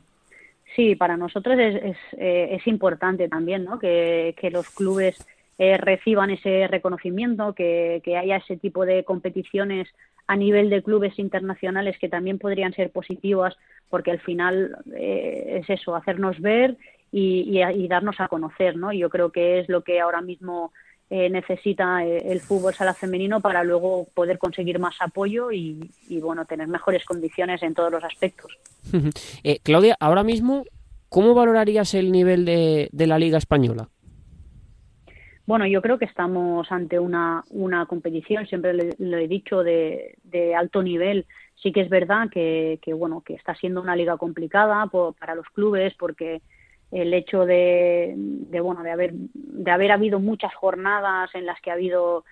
Sí, para nosotros es, eh, es importante también ¿no? que, que los clubes reciban ese reconocimiento, que, que haya ese tipo de competiciones a nivel de clubes internacionales que también podrían ser positivas, porque al final es eso, hacernos ver y, darnos a conocer, ¿no? Yo creo que es lo que ahora mismo eh, necesita eh, el fútbol sala femenino para luego poder conseguir más apoyo y, bueno, tener mejores condiciones en todos los aspectos. Eh, Claudia, ahora mismo, ¿cómo valorarías el nivel de, la Liga Española? Bueno, yo creo que estamos ante una, una competición, siempre lo he dicho, de, de, alto nivel. Sí que es verdad que, que, bueno, que está siendo una liga complicada para los clubes porque el hecho de, de, bueno de haber de haber habido muchas jornadas en las que ha habido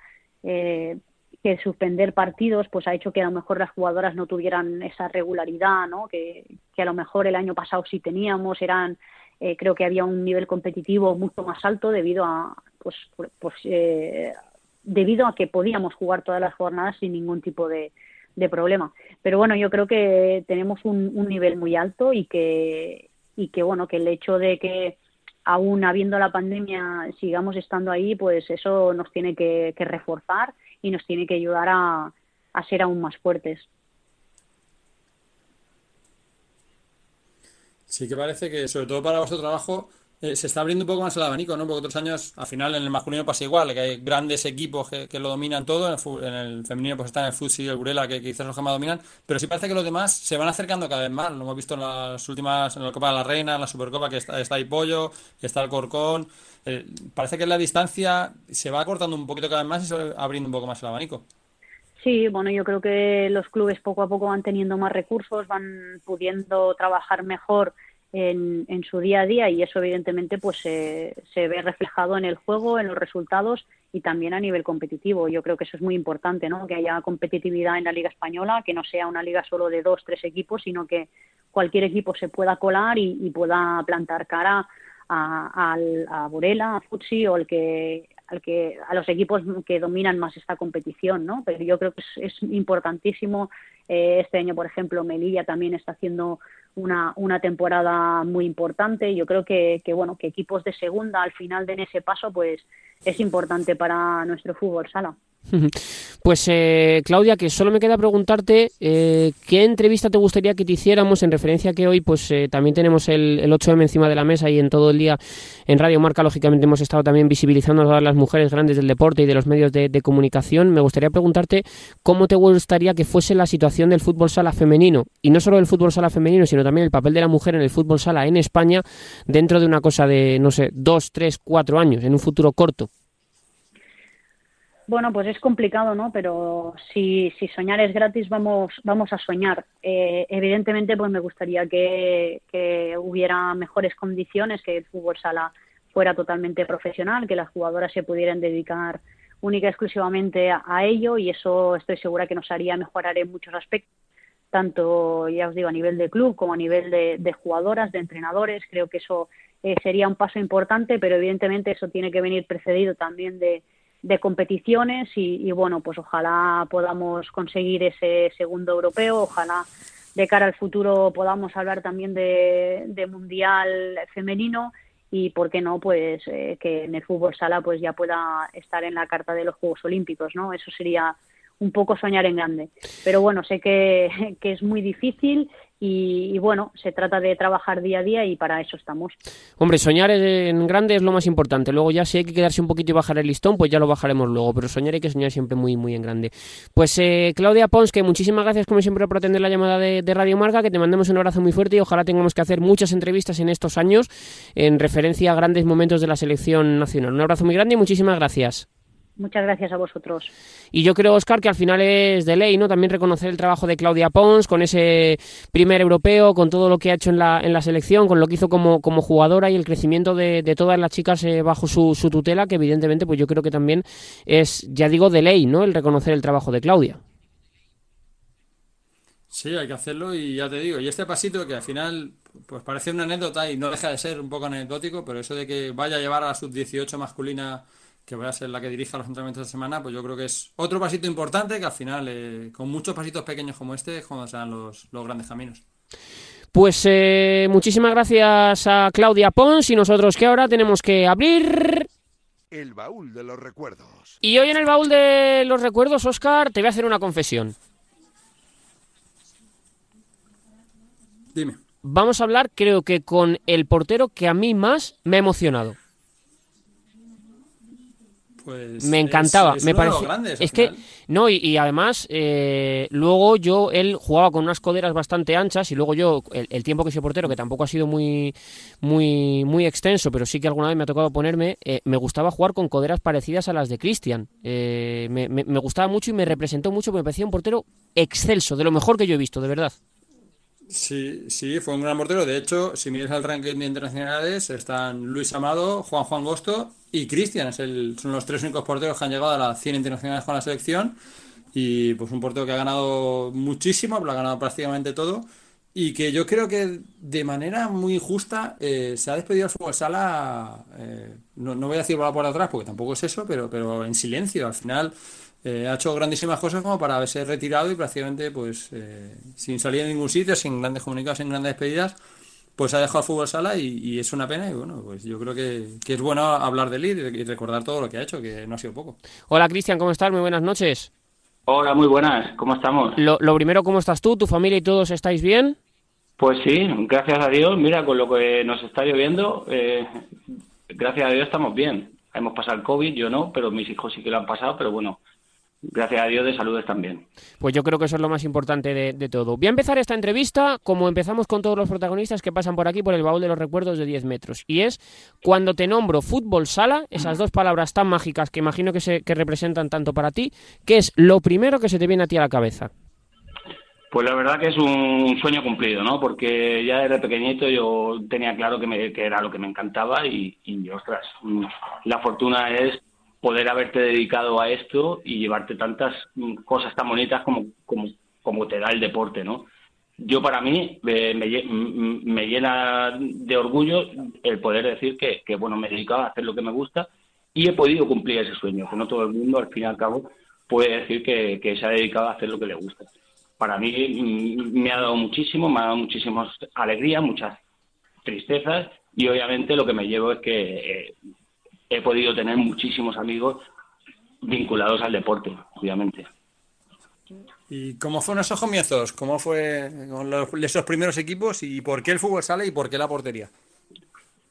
eh, que suspender partidos pues ha hecho que a lo mejor las jugadoras no tuvieran esa regularidad no que, que a lo mejor el año pasado sí teníamos eran eh, creo que había un nivel competitivo mucho más alto debido a pues pues eh, debido a que podíamos jugar todas las jornadas sin ningún tipo de, de problema. Pero bueno yo creo que tenemos un, un nivel muy alto y que y que bueno que el hecho de que aún habiendo la pandemia sigamos estando ahí pues eso nos tiene que, reforzar y nos tiene que ayudar a, a ser aún más fuertes. Sí que parece que sobre todo para vuestro trabajo eh, se está abriendo un poco más el abanico, ¿no? Porque otros años, al final, en el masculino pasa igual, que hay grandes equipos que, lo dominan todo, en el, femenino pues está en el Futsi y el Burela, que, quizás los que más dominan, pero sí parece que los demás se van acercando cada vez más, lo hemos visto en las últimas, en la Copa de la Reina, en la Supercopa, que está, está ahí Pollo, está el Corcón, parece que la distancia se va acortando un poquito cada vez más y se va abriendo un poco más el abanico. Sí, bueno, yo creo que los clubes poco a poco van teniendo más recursos, van pudiendo trabajar mejor en, su día a día y eso evidentemente pues se ve reflejado en el juego, en los resultados y también a nivel competitivo. Yo creo que eso es muy importante, ¿no? Que haya competitividad en la Liga Española, que no sea una liga solo de dos, tres equipos, sino que cualquier equipo se pueda colar y, pueda plantar cara a, a, a Borela, a Futsi o el que al que a los equipos que dominan más esta competición, ¿no? Pero yo creo que es, importantísimo. Eh, este año, por ejemplo, Melilla también está haciendo una, una temporada muy importante. Yo creo que, que, bueno, que equipos de segunda al final den ese paso, pues es importante para nuestro fútbol sala. Pues eh, Claudia, que solo me queda preguntarte eh, qué entrevista te gustaría que te hiciéramos en referencia a que hoy pues eh, también tenemos el, el 8M encima de la mesa y en todo el día en Radio Marca lógicamente hemos estado también visibilizando a todas las mujeres grandes del deporte y de los medios de, comunicación. Me gustaría preguntarte cómo te gustaría que fuese la situación del fútbol sala femenino y no solo del fútbol sala femenino sino también el papel de la mujer en el fútbol sala en España dentro de una cosa de no sé dos, tres, cuatro años en un futuro corto. Bueno, pues es complicado, ¿no? Pero si, si soñar es gratis, vamos, vamos a soñar. Eh, evidentemente, pues me gustaría que, que, hubiera mejores condiciones, que el fútbol sala fuera totalmente profesional, que las jugadoras se pudieran dedicar única y exclusivamente a, ello y eso estoy segura que nos haría mejorar en muchos aspectos, tanto, ya os digo, a nivel de club como a nivel de, jugadoras, de entrenadores. Creo que eso eh, sería un paso importante, pero evidentemente eso tiene que venir precedido también de de competiciones y, bueno, pues ojalá podamos conseguir ese segundo europeo, ojalá de cara al futuro podamos hablar también de, mundial femenino y por qué no pues eh, que en el fútbol sala pues ya pueda estar en la carta de los Juegos Olímpicos, ¿no? Eso sería un poco soñar en grande. Pero bueno, sé que, que es muy difícil y, bueno, se trata de trabajar día a día y para eso estamos. Hombre, soñar en grande es lo más importante. Luego ya si hay que quedarse un poquito y bajar el listón, pues ya lo bajaremos luego. Pero soñar hay que soñar siempre muy, muy en grande. Pues eh, Claudia Pons, que muchísimas gracias como siempre por atender la llamada de, de, Radio Marca, que te mandemos un abrazo muy fuerte y ojalá tengamos que hacer muchas entrevistas en estos años en referencia a grandes momentos de la selección nacional. Un abrazo muy grande y muchísimas gracias. Muchas gracias a vosotros. Y yo creo, Oscar, que al final es de ley, ¿no? También reconocer el trabajo de Claudia Pons con ese primer europeo, con todo lo que ha hecho en la, en la selección, con lo que hizo como, como jugadora y el crecimiento de, de todas las chicas eh, bajo su, su, tutela, que evidentemente, pues yo creo que también es, ya digo, de ley, ¿no? El reconocer el trabajo de Claudia. Sí, hay que hacerlo y ya te digo, y este pasito que al final pues parece una anécdota y no deja de ser un poco anecdótico, pero eso de que vaya a llevar a la sub-18 masculina que voy a ser la que dirija los entrenamientos de semana, pues yo creo que es otro pasito importante que al final, eh, con muchos pasitos pequeños como este, es cuando se los, los grandes caminos. Pues eh, muchísimas gracias a Claudia Pons y nosotros que ahora tenemos que abrir... El baúl de los recuerdos. Y hoy en el baúl de los recuerdos, Oscar, te voy a hacer una confesión. Dime. Vamos a hablar, creo que con el portero que a mí más me ha emocionado. Pues me encantaba, me parece. Es que, no, y, además, eh, luego yo, él jugaba con unas coderas bastante anchas y luego yo, el, tiempo que soy portero, que tampoco ha sido muy, muy, muy extenso, pero sí que alguna vez me ha tocado ponerme, eh, me gustaba jugar con coderas parecidas a las de Cristian. Eh, me, me, me, gustaba mucho y me representó mucho, me parecía un portero excelso, de lo mejor que yo he visto, de verdad. Sí, sí, fue un gran portero. De hecho, si miras el ranking de internacionales, están Luis Amado, Juan Juan Gosto y Cristian. son los tres únicos porteros que han llegado a las 100 internacionales con la selección. Y pues un portero que ha ganado muchísimo, lo ha ganado prácticamente todo. Y que yo creo que de manera muy justa eh, se ha despedido al fútbol sala, eh, no, no, voy a decir por la puerta atrás porque tampoco es eso, pero, pero en silencio. Al final eh, ha hecho grandísimas cosas como para haberse retirado y prácticamente pues eh, sin salir a ningún sitio, sin grandes comunicados, sin grandes despedidas, pues ha dejado el fútbol sala y, es una pena y bueno, pues yo creo que, es bueno hablar de él y recordar todo lo que ha hecho, que no ha sido poco. Hola Cristian, ¿cómo estás? Muy buenas noches. Hola, muy buenas, ¿cómo estamos? Lo, primero, ¿cómo estás tú? ¿Tu familia y todos estáis bien? Pues sí, gracias a Dios, mira, con lo que nos está lloviendo, eh, gracias a Dios estamos bien. Hemos pasado el COVID, yo no, pero mis hijos sí que lo han pasado, pero bueno, gracias a Dios de salud también. Pues yo creo que eso es lo más importante de, todo. Voy a empezar esta entrevista como empezamos con todos los protagonistas que pasan por aquí por el baúl de los recuerdos de 10 metros. Y es cuando te nombro fútbol sala, esas dos palabras tan mágicas que imagino que, se, que representan tanto para ti, ¿qué es lo primero que se te viene a ti a la cabeza? Pues la verdad que es un sueño cumplido, ¿no? Porque ya desde pequeñito yo tenía claro que, me, que era lo que me encantaba y, y, ostras, la fortuna es poder haberte dedicado a esto y llevarte tantas cosas tan bonitas como, como, te da el deporte, ¿no? Yo para mí me, me, llena de orgullo el poder decir que, que, bueno, me he dedicado a hacer lo que me gusta y he podido cumplir ese sueño, que no todo el mundo al fin y al cabo puede decir que, que se ha dedicado a hacer lo que le gusta. Para mí mm, me ha dado muchísimo, me ha dado muchísimas alegrías, muchas tristezas y obviamente lo que me llevo es que eh, he podido tener muchísimos amigos vinculados al deporte, obviamente. ¿Y cómo fueron esos comienzos? ¿Cómo fue con esos primeros equipos y por qué el fútbol sale y por qué la portería?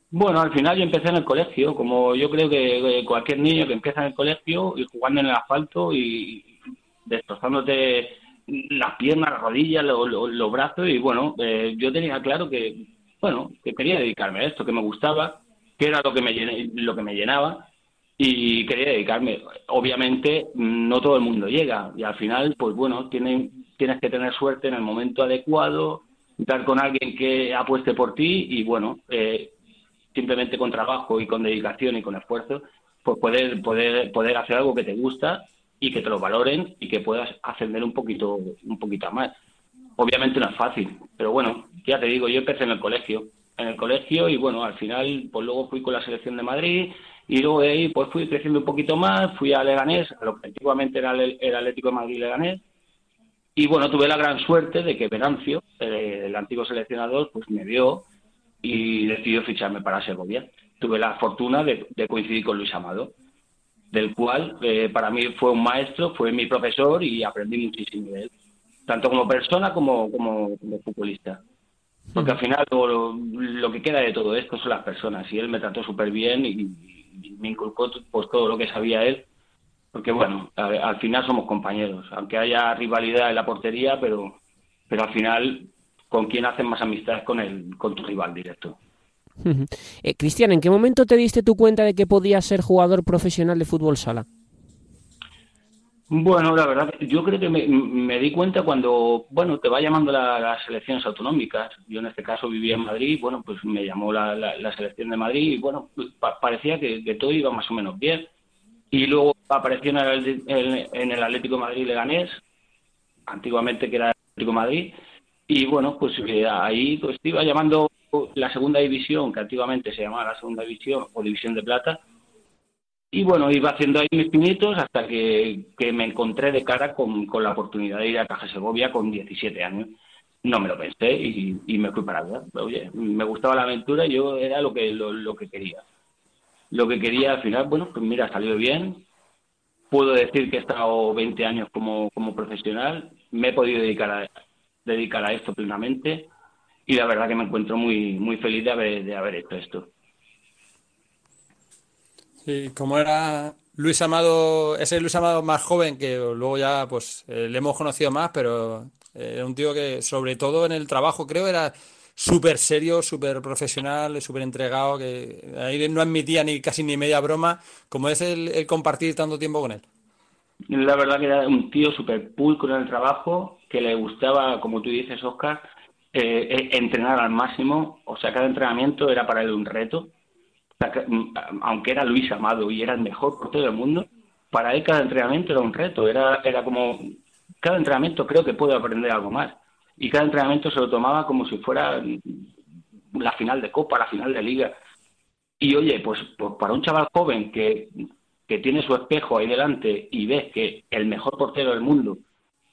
Bueno, al final yo empecé en el colegio, como yo creo que cualquier niño que empieza en el colegio y jugando en el asfalto y destrozándote las piernas, las rodillas, los, brazos y bueno, eh, yo tenía claro que, bueno, que quería dedicarme a esto, que me gustaba que era lo que me, lo que me llenaba y quería dedicarme. Obviamente no todo el mundo llega y al final, pues bueno, tienes, que tener suerte en el momento adecuado, estar con alguien que apueste por ti y bueno, eh, simplemente con trabajo y con dedicación y con esfuerzo, pues poder, poder, poder hacer algo que te gusta y que te lo valoren y que puedas ascender un poquito, un poquito más. Obviamente no es fácil, pero bueno, ya te digo, yo empecé en el colegio en el colegio y bueno, al final pues luego fui con la selección de Madrid y luego de ahí pues fui creciendo un poquito más, fui a Leganés, lo que antiguamente era el, Atlético de Madrid Leganés y bueno, tuve la gran suerte de que Venancio, el, antiguo seleccionador, pues me vio y decidió ficharme para Segovia. Tuve la fortuna de, coincidir con Luis Amado, del cual eh, para mí fue un maestro, fue mi profesor y aprendí muchísimo de él, tanto como persona como, como futbolista. Porque al final lo, que queda de todo esto son las personas. Y él me trató súper bien y, me inculcó pues todo lo que sabía él. Porque bueno, al final somos compañeros. Aunque haya rivalidad en la portería, pero, pero al final, ¿con quién haces más amistad? Con, el, con tu rival directo. Eh, Cristian, ¿en qué momento te diste tu cuenta de que podías ser jugador profesional de fútbol sala? Bueno, la verdad, yo creo que me, di cuenta cuando, bueno, te va llamando las elecciones autonómicas. Yo en este caso vivía en Madrid, bueno, pues me llamó la, selección de Madrid y bueno, pues parecía que, todo iba más o menos bien. Y luego apareció en el, en, el Atlético Madrid Leganés, antiguamente que era el Atlético Madrid, y bueno, pues eh, ahí pues iba llamando la segunda división, que antiguamente se llamaba la segunda división o división de plata, y bueno, iba haciendo ahí mis pinitos hasta que, me encontré de cara con, la oportunidad de ir a Caja Segovia con 17 años. No me lo pensé y, me fui para allá. Oye, me gustaba la aventura y yo era lo que, lo, que quería. Lo que quería al final, bueno, pues mira, salió bien. Puedo decir que he estado 20 años como, como profesional. Me he podido dedicar a, dedicar a esto plenamente y la verdad que me encuentro muy, muy feliz de haber, de haber hecho esto. Sí, como era Luis Amado, ese Luis Amado más joven que luego ya pues eh, le hemos conocido más, pero eh, era un tío que sobre todo en el trabajo creo era súper serio, súper profesional, súper entregado, que ahí no admitía ni casi ni media broma, como es el, compartir tanto tiempo con él. La verdad que era un tío súper pulcro en el trabajo, que le gustaba, como tú dices, Oscar, eh, entrenar al máximo, o sea, cada entrenamiento era para él un reto, aunque era Luis Amado y era el mejor portero del mundo, para él cada entrenamiento era un reto, era, era como, cada entrenamiento creo que puedo aprender algo más. Y cada entrenamiento se lo tomaba como si fuera la final de Copa, la final de Liga. Y oye, pues, pues para un chaval joven que, que tiene su espejo ahí delante y ves que el mejor portero del mundo,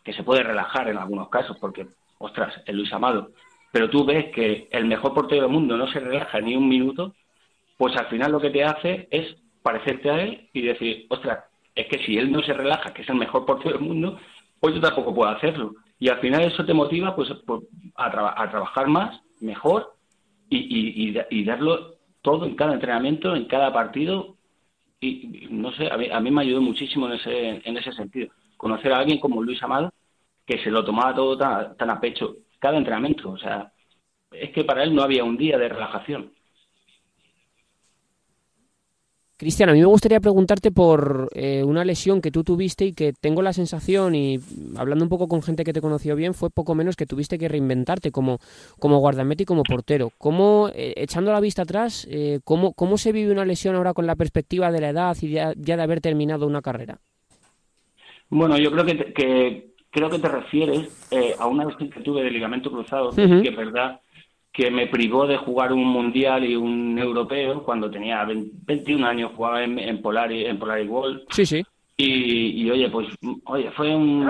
que se puede relajar en algunos casos, porque, ostras, es Luis Amado, pero tú ves que el mejor portero del mundo no se relaja ni un minuto, pues al final lo que te hace es parecerte a él y decir, ostras, es que si él no se relaja, que es el mejor portero del mundo, pues yo tampoco puedo hacerlo. Y al final eso te motiva pues, a, trabajar más, mejor y, darlo todo en cada entrenamiento, en cada partido. Y, no sé, a mí, me ayudó muchísimo en ese, en ese sentido. conocer a alguien como Luis Amado, que se lo tomaba todo tan a pecho, cada entrenamiento. O sea, es que para él no había un día de relajación. Cristian, a mí me gustaría preguntarte por eh, una lesión que tú tuviste y que tengo la sensación, y hablando un poco con gente que te conoció bien, fue poco menos que tuviste que reinventarte como, como guardameta y como portero. ¿Cómo, eh, echando la vista atrás, eh, ¿cómo, cómo se vive una lesión ahora con la perspectiva de la edad y ya, de haber terminado una carrera? Bueno, yo creo que, que creo que te refieres a una lesión que tuve de ligamento cruzado, que es verdad que me privó de jugar un mundial y un europeo cuando tenía 21 años, jugaba en, en Polari, en Polari World. Sí, sí. Y, oye, pues, oye, fue un,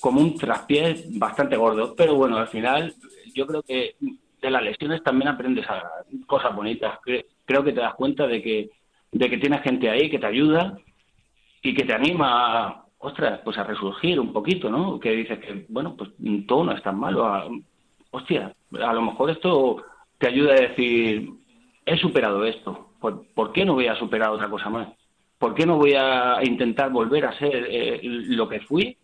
como un traspié bastante gordo, pero bueno, al final yo creo que de las lesiones también aprendes a cosas bonitas. Creo que te das cuenta de que, de que tienes gente ahí que te ayuda y que te anima a, ostras, pues a resurgir un poquito, ¿no? Que dices que, bueno, pues todo no es tan malo hostia, a lo mejor esto te ayuda a decir, he superado esto, ¿por, qué no voy a superar otra cosa más? ¿Por qué no voy a intentar volver a ser eh, lo que fui?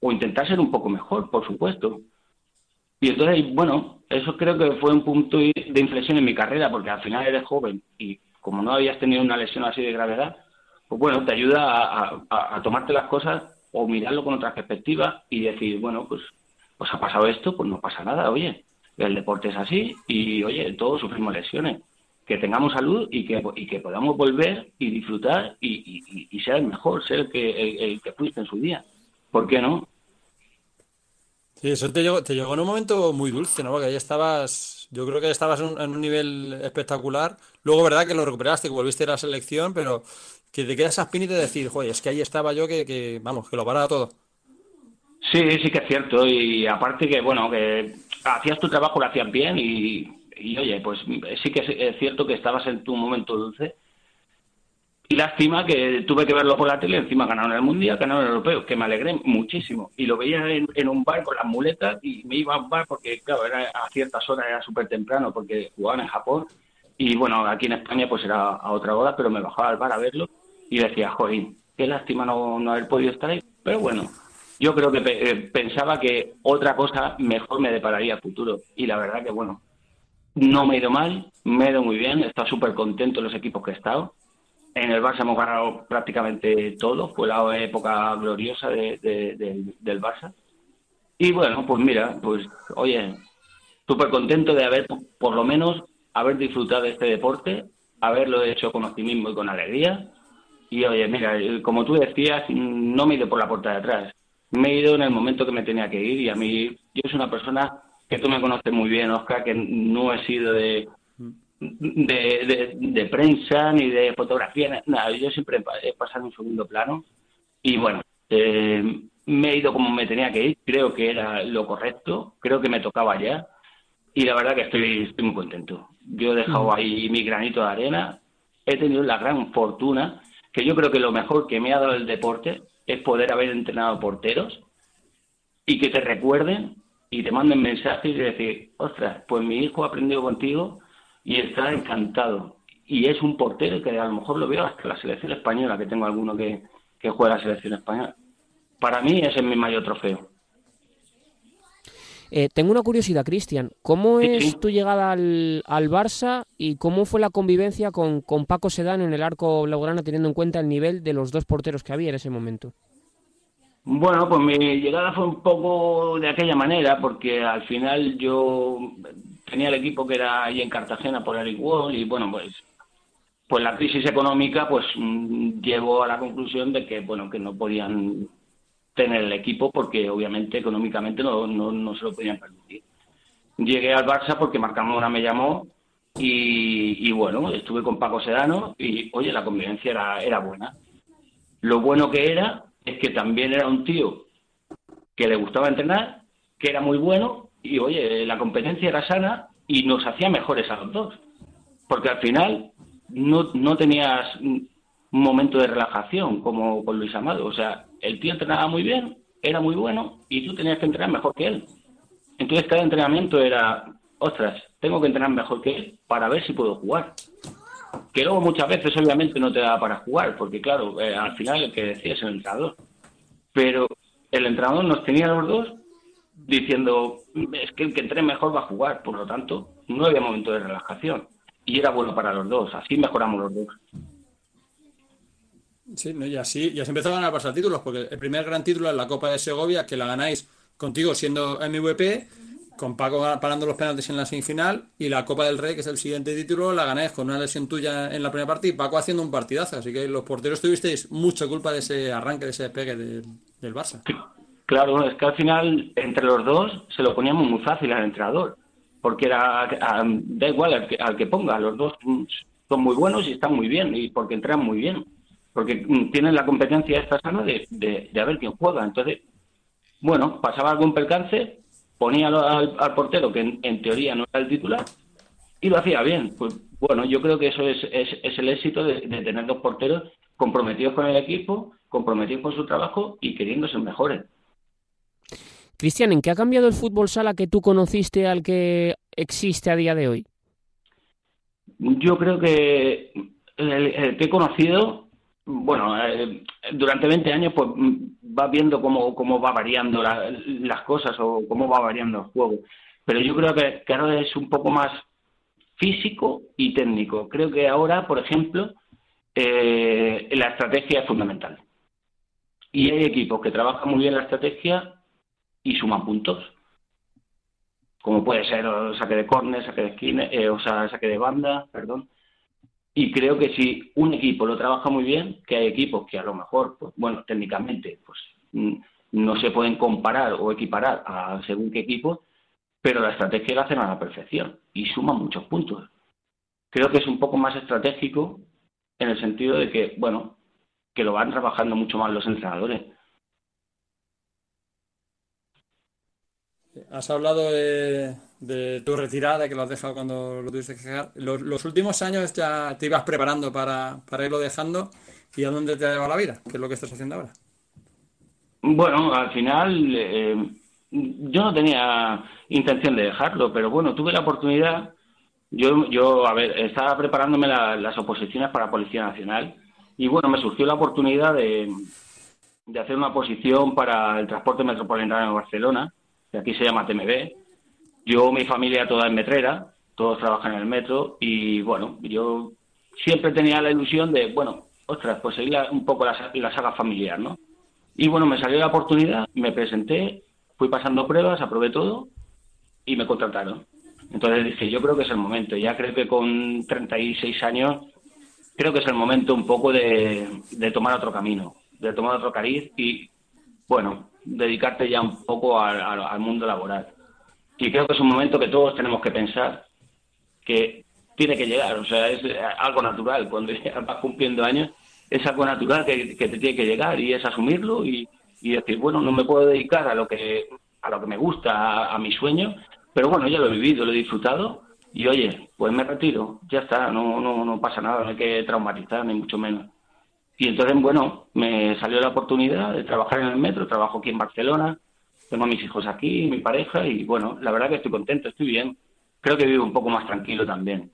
O intentar ser un poco mejor, por supuesto. Y entonces, bueno, eso creo que fue un punto de inflexión en mi carrera, porque al final eres joven y como no habías tenido una lesión así de gravedad, pues bueno, te ayuda a tomarte las cosas o mirarlo con otra perspectiva y decir, bueno, pues pues ha pasado esto, pues no pasa nada, oye, el deporte es así y, oye, todos sufrimos lesiones. Que tengamos salud y que, y que podamos volver y disfrutar y, y, ser el mejor, ser el que, el, que fuiste en su día. ¿Por qué no? Sí, eso te llegó, te llegó en un momento muy dulce, ¿no? Porque ahí estabas, yo creo que estabas en un, nivel espectacular. Luego, ¿verdad? Que lo recuperaste, que volviste a la selección, pero que te quedas esa espinita de decir, joder, es que ahí estaba yo que, que vamos, que lo paraba todo. Sí, sí que es cierto. Y aparte que, bueno, que hacías tu trabajo, lo hacías bien y, oye, pues sí que es, cierto que estabas en tu momento dulce. Y lástima que tuve que verlo por la tele, encima ganaron el Mundial, ganaron el Europeo, que me alegré muchísimo. Y lo veía en, un bar con las muletas y me iba a un bar porque, claro, era a ciertas horas, era súper temprano porque jugaban en Japón. Y bueno, aquí en España pues era a otra hora, pero me bajaba al bar a verlo y decía, joder, qué lástima no, no haber podido estar ahí. Pero bueno, yo creo que eh, pensaba que otra cosa mejor me depararía a futuro. Y la verdad que, bueno, no me he ido mal, me he ido muy bien, he estado súper contento en los equipos que he estado. En el Barça hemos ganado prácticamente todo, fue la época gloriosa del Barça. Y bueno, pues mira, pues oye, súper contento de haber, por lo menos, haber disfrutado de este deporte, haberlo hecho con optimismo y con alegría. Y oye, mira, como tú decías, no me he ido por la puerta de atrás me he ido en el momento que me tenía que ir y a mí, yo soy una persona que tú me conoces muy bien, Oscar, que no he sido de, de, prensa ni de fotografía, nada, yo siempre he pasado en segundo plano y bueno, eh, me he ido como me tenía que ir, creo que era lo correcto, creo que me tocaba ya y la verdad que estoy, estoy muy contento. Yo he dejado ahí mi granito de arena, he tenido la gran fortuna que yo creo que lo mejor que me ha dado el deporte es poder haber entrenado porteros y que te recuerden y te manden mensajes y decir, ostras, pues mi hijo ha aprendido contigo y está encantado. Y es un portero que a lo mejor lo veo hasta la selección española, que tengo alguno que, que juega la selección española. Para mí ese es mi mayor trofeo. Eh, tengo una curiosidad, Cristian. ¿Cómo es tu llegada al, al, Barça y cómo fue la convivencia con, con Paco Sedán en el arco blaugrana, teniendo en cuenta el nivel de los dos porteros que había en ese momento? Bueno, pues mi llegada fue un poco de aquella manera, porque al final yo tenía el equipo que era ahí en Cartagena por Eric Wall y bueno, pues pues la crisis económica pues mm, llegó a la conclusión de que bueno que no podían tener el equipo porque obviamente económicamente no, no, se lo podían permitir. Llegué al Barça porque Marcamona me llamó y, bueno, estuve con Paco Sedano y oye, la convivencia era, era buena. Lo bueno que era es que también era un tío que le gustaba entrenar, que era muy bueno y oye, la competencia era sana y nos hacía mejores a los dos. Porque al final no, no tenías un momento de relajación como con Luis Amado. O sea, el tío entrenaba muy bien, era muy bueno y tú tenías que entrenar mejor que él. Entonces cada entrenamiento era, ostras, tengo que entrenar mejor que él para ver si puedo jugar. Que luego muchas veces obviamente no te da para jugar, porque claro, eh, al final el que decía es el entrenador. pero el entrenador nos tenía los dos diciendo, es que el que entre mejor va a jugar, por lo tanto, no había momento de relajación. Y era bueno para los dos, así mejoramos los dos. Sí, no, y así, ya se empezaron a pasar títulos, porque el primer gran título es la Copa de Segovia, que la ganáis contigo siendo MVP, con Paco parando los penaltis en la semifinal, y la Copa del Rey, que es el siguiente título, la ganáis con una lesión tuya en la primera parte y Paco haciendo un partidazo. Así que los porteros tuvisteis mucha culpa de ese arranque, de ese despegue del Barça. Claro, es que al final entre los dos se lo poníamos muy fácil al entrenador, porque era da igual al que, al que ponga, los dos son muy buenos y están muy bien, y porque entran muy bien, porque tienen la competencia esta sana de, de, de a ver quién juega. Entonces, bueno, pasaba algún percance, ponía al, portero, que en, teoría no era el titular, y lo hacía bien. Pues bueno, yo creo que eso es, es, el éxito de, de, tener dos porteros comprometidos con el equipo, comprometidos con su trabajo y queriendo ser mejores. Cristian, ¿en qué ha cambiado el fútbol sala que tú conociste al que existe a día de hoy? Yo creo que el, que he conocido, bueno, eh, durante 20 años, pues va viendo cómo, cómo va variando las cosas o cómo va variando el juego. Pero yo creo que, ahora es un poco más físico y técnico. Creo que ahora, por ejemplo, eh, la estrategia es fundamental. Y hay equipos que trabajan muy bien la estrategia y suman puntos. Como puede ser el saque de córner, saque de esquina, eh, o sea, saque de banda, perdón. Y creo que si un equipo lo trabaja muy bien, que hay equipos que a lo mejor, pues bueno, técnicamente, pues no se pueden comparar o equiparar a según qué equipo, pero la estrategia la hacen a la perfección y suman muchos puntos. Creo que es un poco más estratégico en el sentido de que, bueno, que lo van trabajando mucho más los entrenadores. Has hablado de, tu retirada, que lo has dejado cuando lo tuviste que dejar. Los, últimos años ya te ibas preparando para, irlo dejando. ¿Y a dónde te ha llevado la vida? ¿Qué es lo que estás haciendo ahora? Bueno, al final eh, yo no tenía intención de dejarlo, pero bueno, tuve la oportunidad. Yo, yo a ver, estaba preparándome las oposiciones para Policía Nacional y bueno, me surgió la oportunidad de, de hacer una posición para el transporte metropolitano de Barcelona que aquí se llama TMB. Yo, mi familia toda es metrera, todos trabajan en el metro y bueno, yo siempre tenía la ilusión de, bueno, ostras, pues seguir un poco la, saga familiar, ¿no? Y bueno, me salió la oportunidad, me presenté, fui pasando pruebas, aprobé todo y me contrataron. Entonces dije, yo creo que es el momento. Ya creo que con 36 años, creo que es el momento un poco de, de tomar otro camino, de tomar otro cariz y, bueno, dedicarte ya un poco al, mundo laboral. Y creo que es un momento que todos tenemos que pensar que tiene que llegar, o sea, es algo natural. Cuando vas cumpliendo años, es algo natural que, te tiene que llegar y es asumirlo y, decir, bueno, no me puedo dedicar a lo que a lo que me gusta, a, mi sueño, pero bueno, ya lo he vivido, lo he disfrutado y oye, pues me retiro, ya está, no, no, no pasa nada, no hay que traumatizar, ni mucho menos. Y entonces, bueno, me salió la oportunidad de trabajar en el metro, trabajo aquí en Barcelona, tengo a mis hijos aquí, mi pareja, y bueno, la verdad que estoy contento, estoy bien. Creo que vivo un poco más tranquilo también.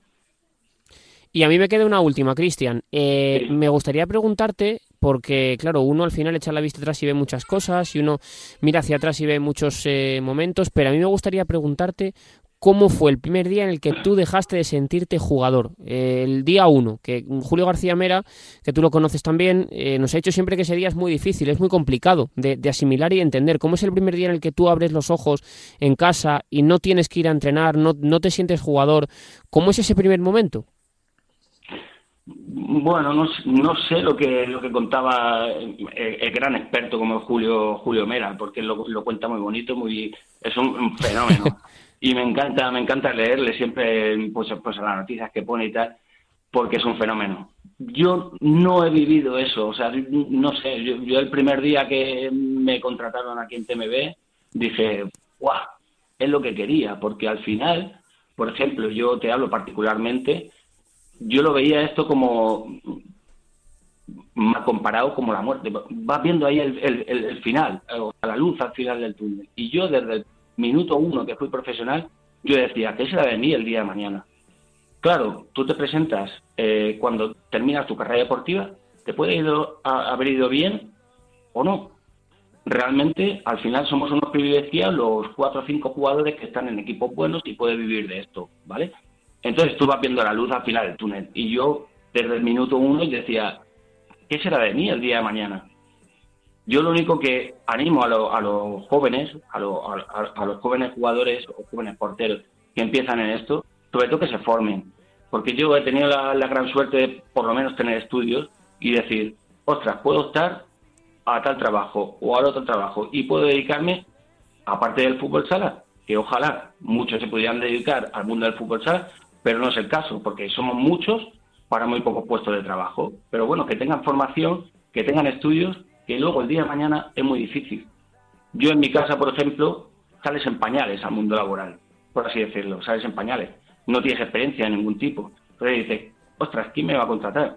Y a mí me queda una última, Cristian. Eh, me gustaría preguntarte, porque claro, uno al final echa la vista atrás y ve muchas cosas, y uno mira hacia atrás y ve muchos eh, momentos, pero a mí me gustaría preguntarte ¿Cómo fue el primer día en el que tú dejaste de sentirte jugador? el día uno, que Julio García Mera, que tú lo conoces también, eh, nos ha dicho siempre que ese día es muy difícil, es muy complicado de, asimilar y entender. ¿Cómo es el primer día en el que tú abres los ojos en casa y no tienes que ir a entrenar, no te sientes jugador? ¿Cómo es ese primer momento? Bueno, no, no, sé lo que lo que contaba el, gran experto como Julio Julio Mera, porque lo, lo cuenta muy bonito, muy es un fenómeno. y me encanta, me encanta leerle siempre pues, pues a las noticias que pone y tal, porque es un fenómeno. Yo no he vivido eso, o sea, no sé, yo, el primer día que me contrataron aquí en TMB dije, ¡guau! Es lo que quería, porque al final, por ejemplo, yo te hablo particularmente, yo lo veía esto como más comparado como la muerte. Vas viendo ahí el, el, el final, o la luz al final del túnel. Y yo desde el minuto uno que fui profesional, yo decía, ¿qué será de mí el día de mañana? Claro, tú te presentas eh, cuando terminas tu carrera deportiva, te puede haber ido bien o no, realmente al final somos unos privilegiados los cuatro o cinco jugadores que están en equipos buenos y pueden vivir de esto, ¿vale? Entonces tú vas viendo la luz al final del túnel y yo desde el minuto uno decía, ¿qué será de mí el día de mañana? Yo lo único que animo a, a los jóvenes, a, a, los jóvenes jugadores o jóvenes porteros que empiezan en esto, sobre todo que se formen. Porque yo he tenido la, gran suerte de por lo menos tener estudios y decir, ostras, puedo estar a tal trabajo o al otro trabajo y puedo dedicarme, aparte del fútbol sala, que ojalá muchos se pudieran dedicar al mundo del fútbol sala, pero no es el caso, porque somos muchos para muy pocos puestos de trabajo. Pero bueno, que tengan formación, que tengan estudios, que luego el día de mañana es muy difícil. Yo en mi casa, por ejemplo, sales en pañales al mundo laboral, por así decirlo, sales en pañales. No tienes experiencia de ningún tipo. Entonces dices, ostras, ¿quién me va a contratar?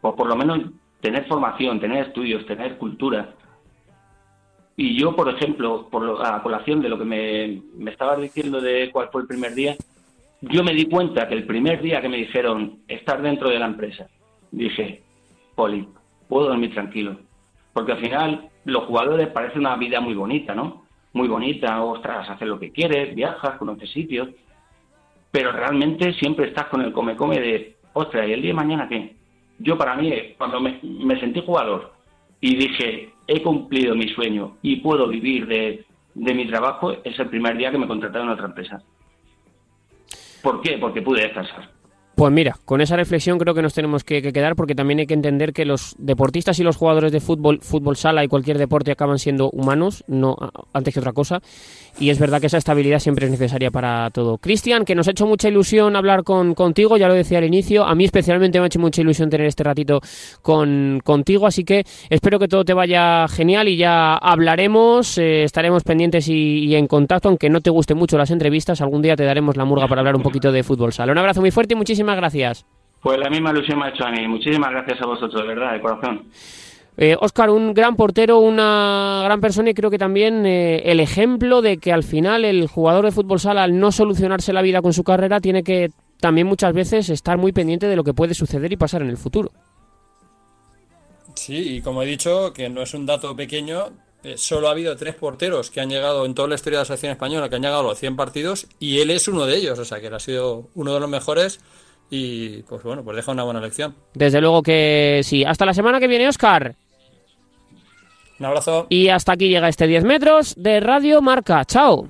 Pues por lo menos tener formación, tener estudios, tener cultura. Y yo, por ejemplo, por a colación de lo que me, me estabas diciendo de cuál fue el primer día, yo me di cuenta que el primer día que me dijeron estar dentro de la empresa, dije, Poli, puedo dormir tranquilo. Porque al final los jugadores parece una vida muy bonita, ¿no? Muy bonita, ostras, hacer lo que quieres, viajas, conoces sitios, pero realmente siempre estás con el come-come de, ostras, ¿y el día de mañana qué? yo para mí, cuando me, sentí jugador y dije, he cumplido mi sueño y puedo vivir de, de mi trabajo, es el primer día que me contrataron en otra empresa. ¿Por qué? Porque pude descansar. Pues mira, con esa reflexión creo que nos tenemos que, quedar porque también hay que entender que los deportistas y los jugadores de fútbol, fútbol sala y cualquier deporte acaban siendo humanos, no antes que otra cosa. Y es verdad que esa estabilidad siempre es necesaria para todo. Cristian, que nos ha hecho mucha ilusión hablar con, contigo, ya lo decía al inicio. A mí especialmente me ha hecho mucha ilusión tener este ratito con, contigo, así que espero que todo te vaya genial y ya hablaremos, eh, estaremos pendientes y, en contacto, aunque no te gusten mucho las entrevistas, algún día te daremos la murga para hablar un poquito de fútbol sala. Un abrazo muy fuerte y muchísimas muchísimas gracias. Pues la misma ilusión me ha hecho a mí. Muchísimas gracias a vosotros, de verdad, de corazón. Eh, Oscar, un gran portero, una gran persona y creo que también eh, el ejemplo de que al final el jugador de fútbol sala, al no solucionarse la vida con su carrera, tiene que también muchas veces estar muy pendiente de lo que puede suceder y pasar en el futuro. Sí, y como he dicho, que no es un dato pequeño, eh, solo ha habido tres porteros que han llegado en toda la historia de la selección española, que han llegado a los 100 partidos, y él es uno de ellos, o sea que él ha sido uno de los mejores y pues bueno, pues deja una buena lección. Desde luego que sí. Hasta la semana que viene, Oscar. Un abrazo. Y hasta aquí llega este 10 metros de Radio Marca. Chao.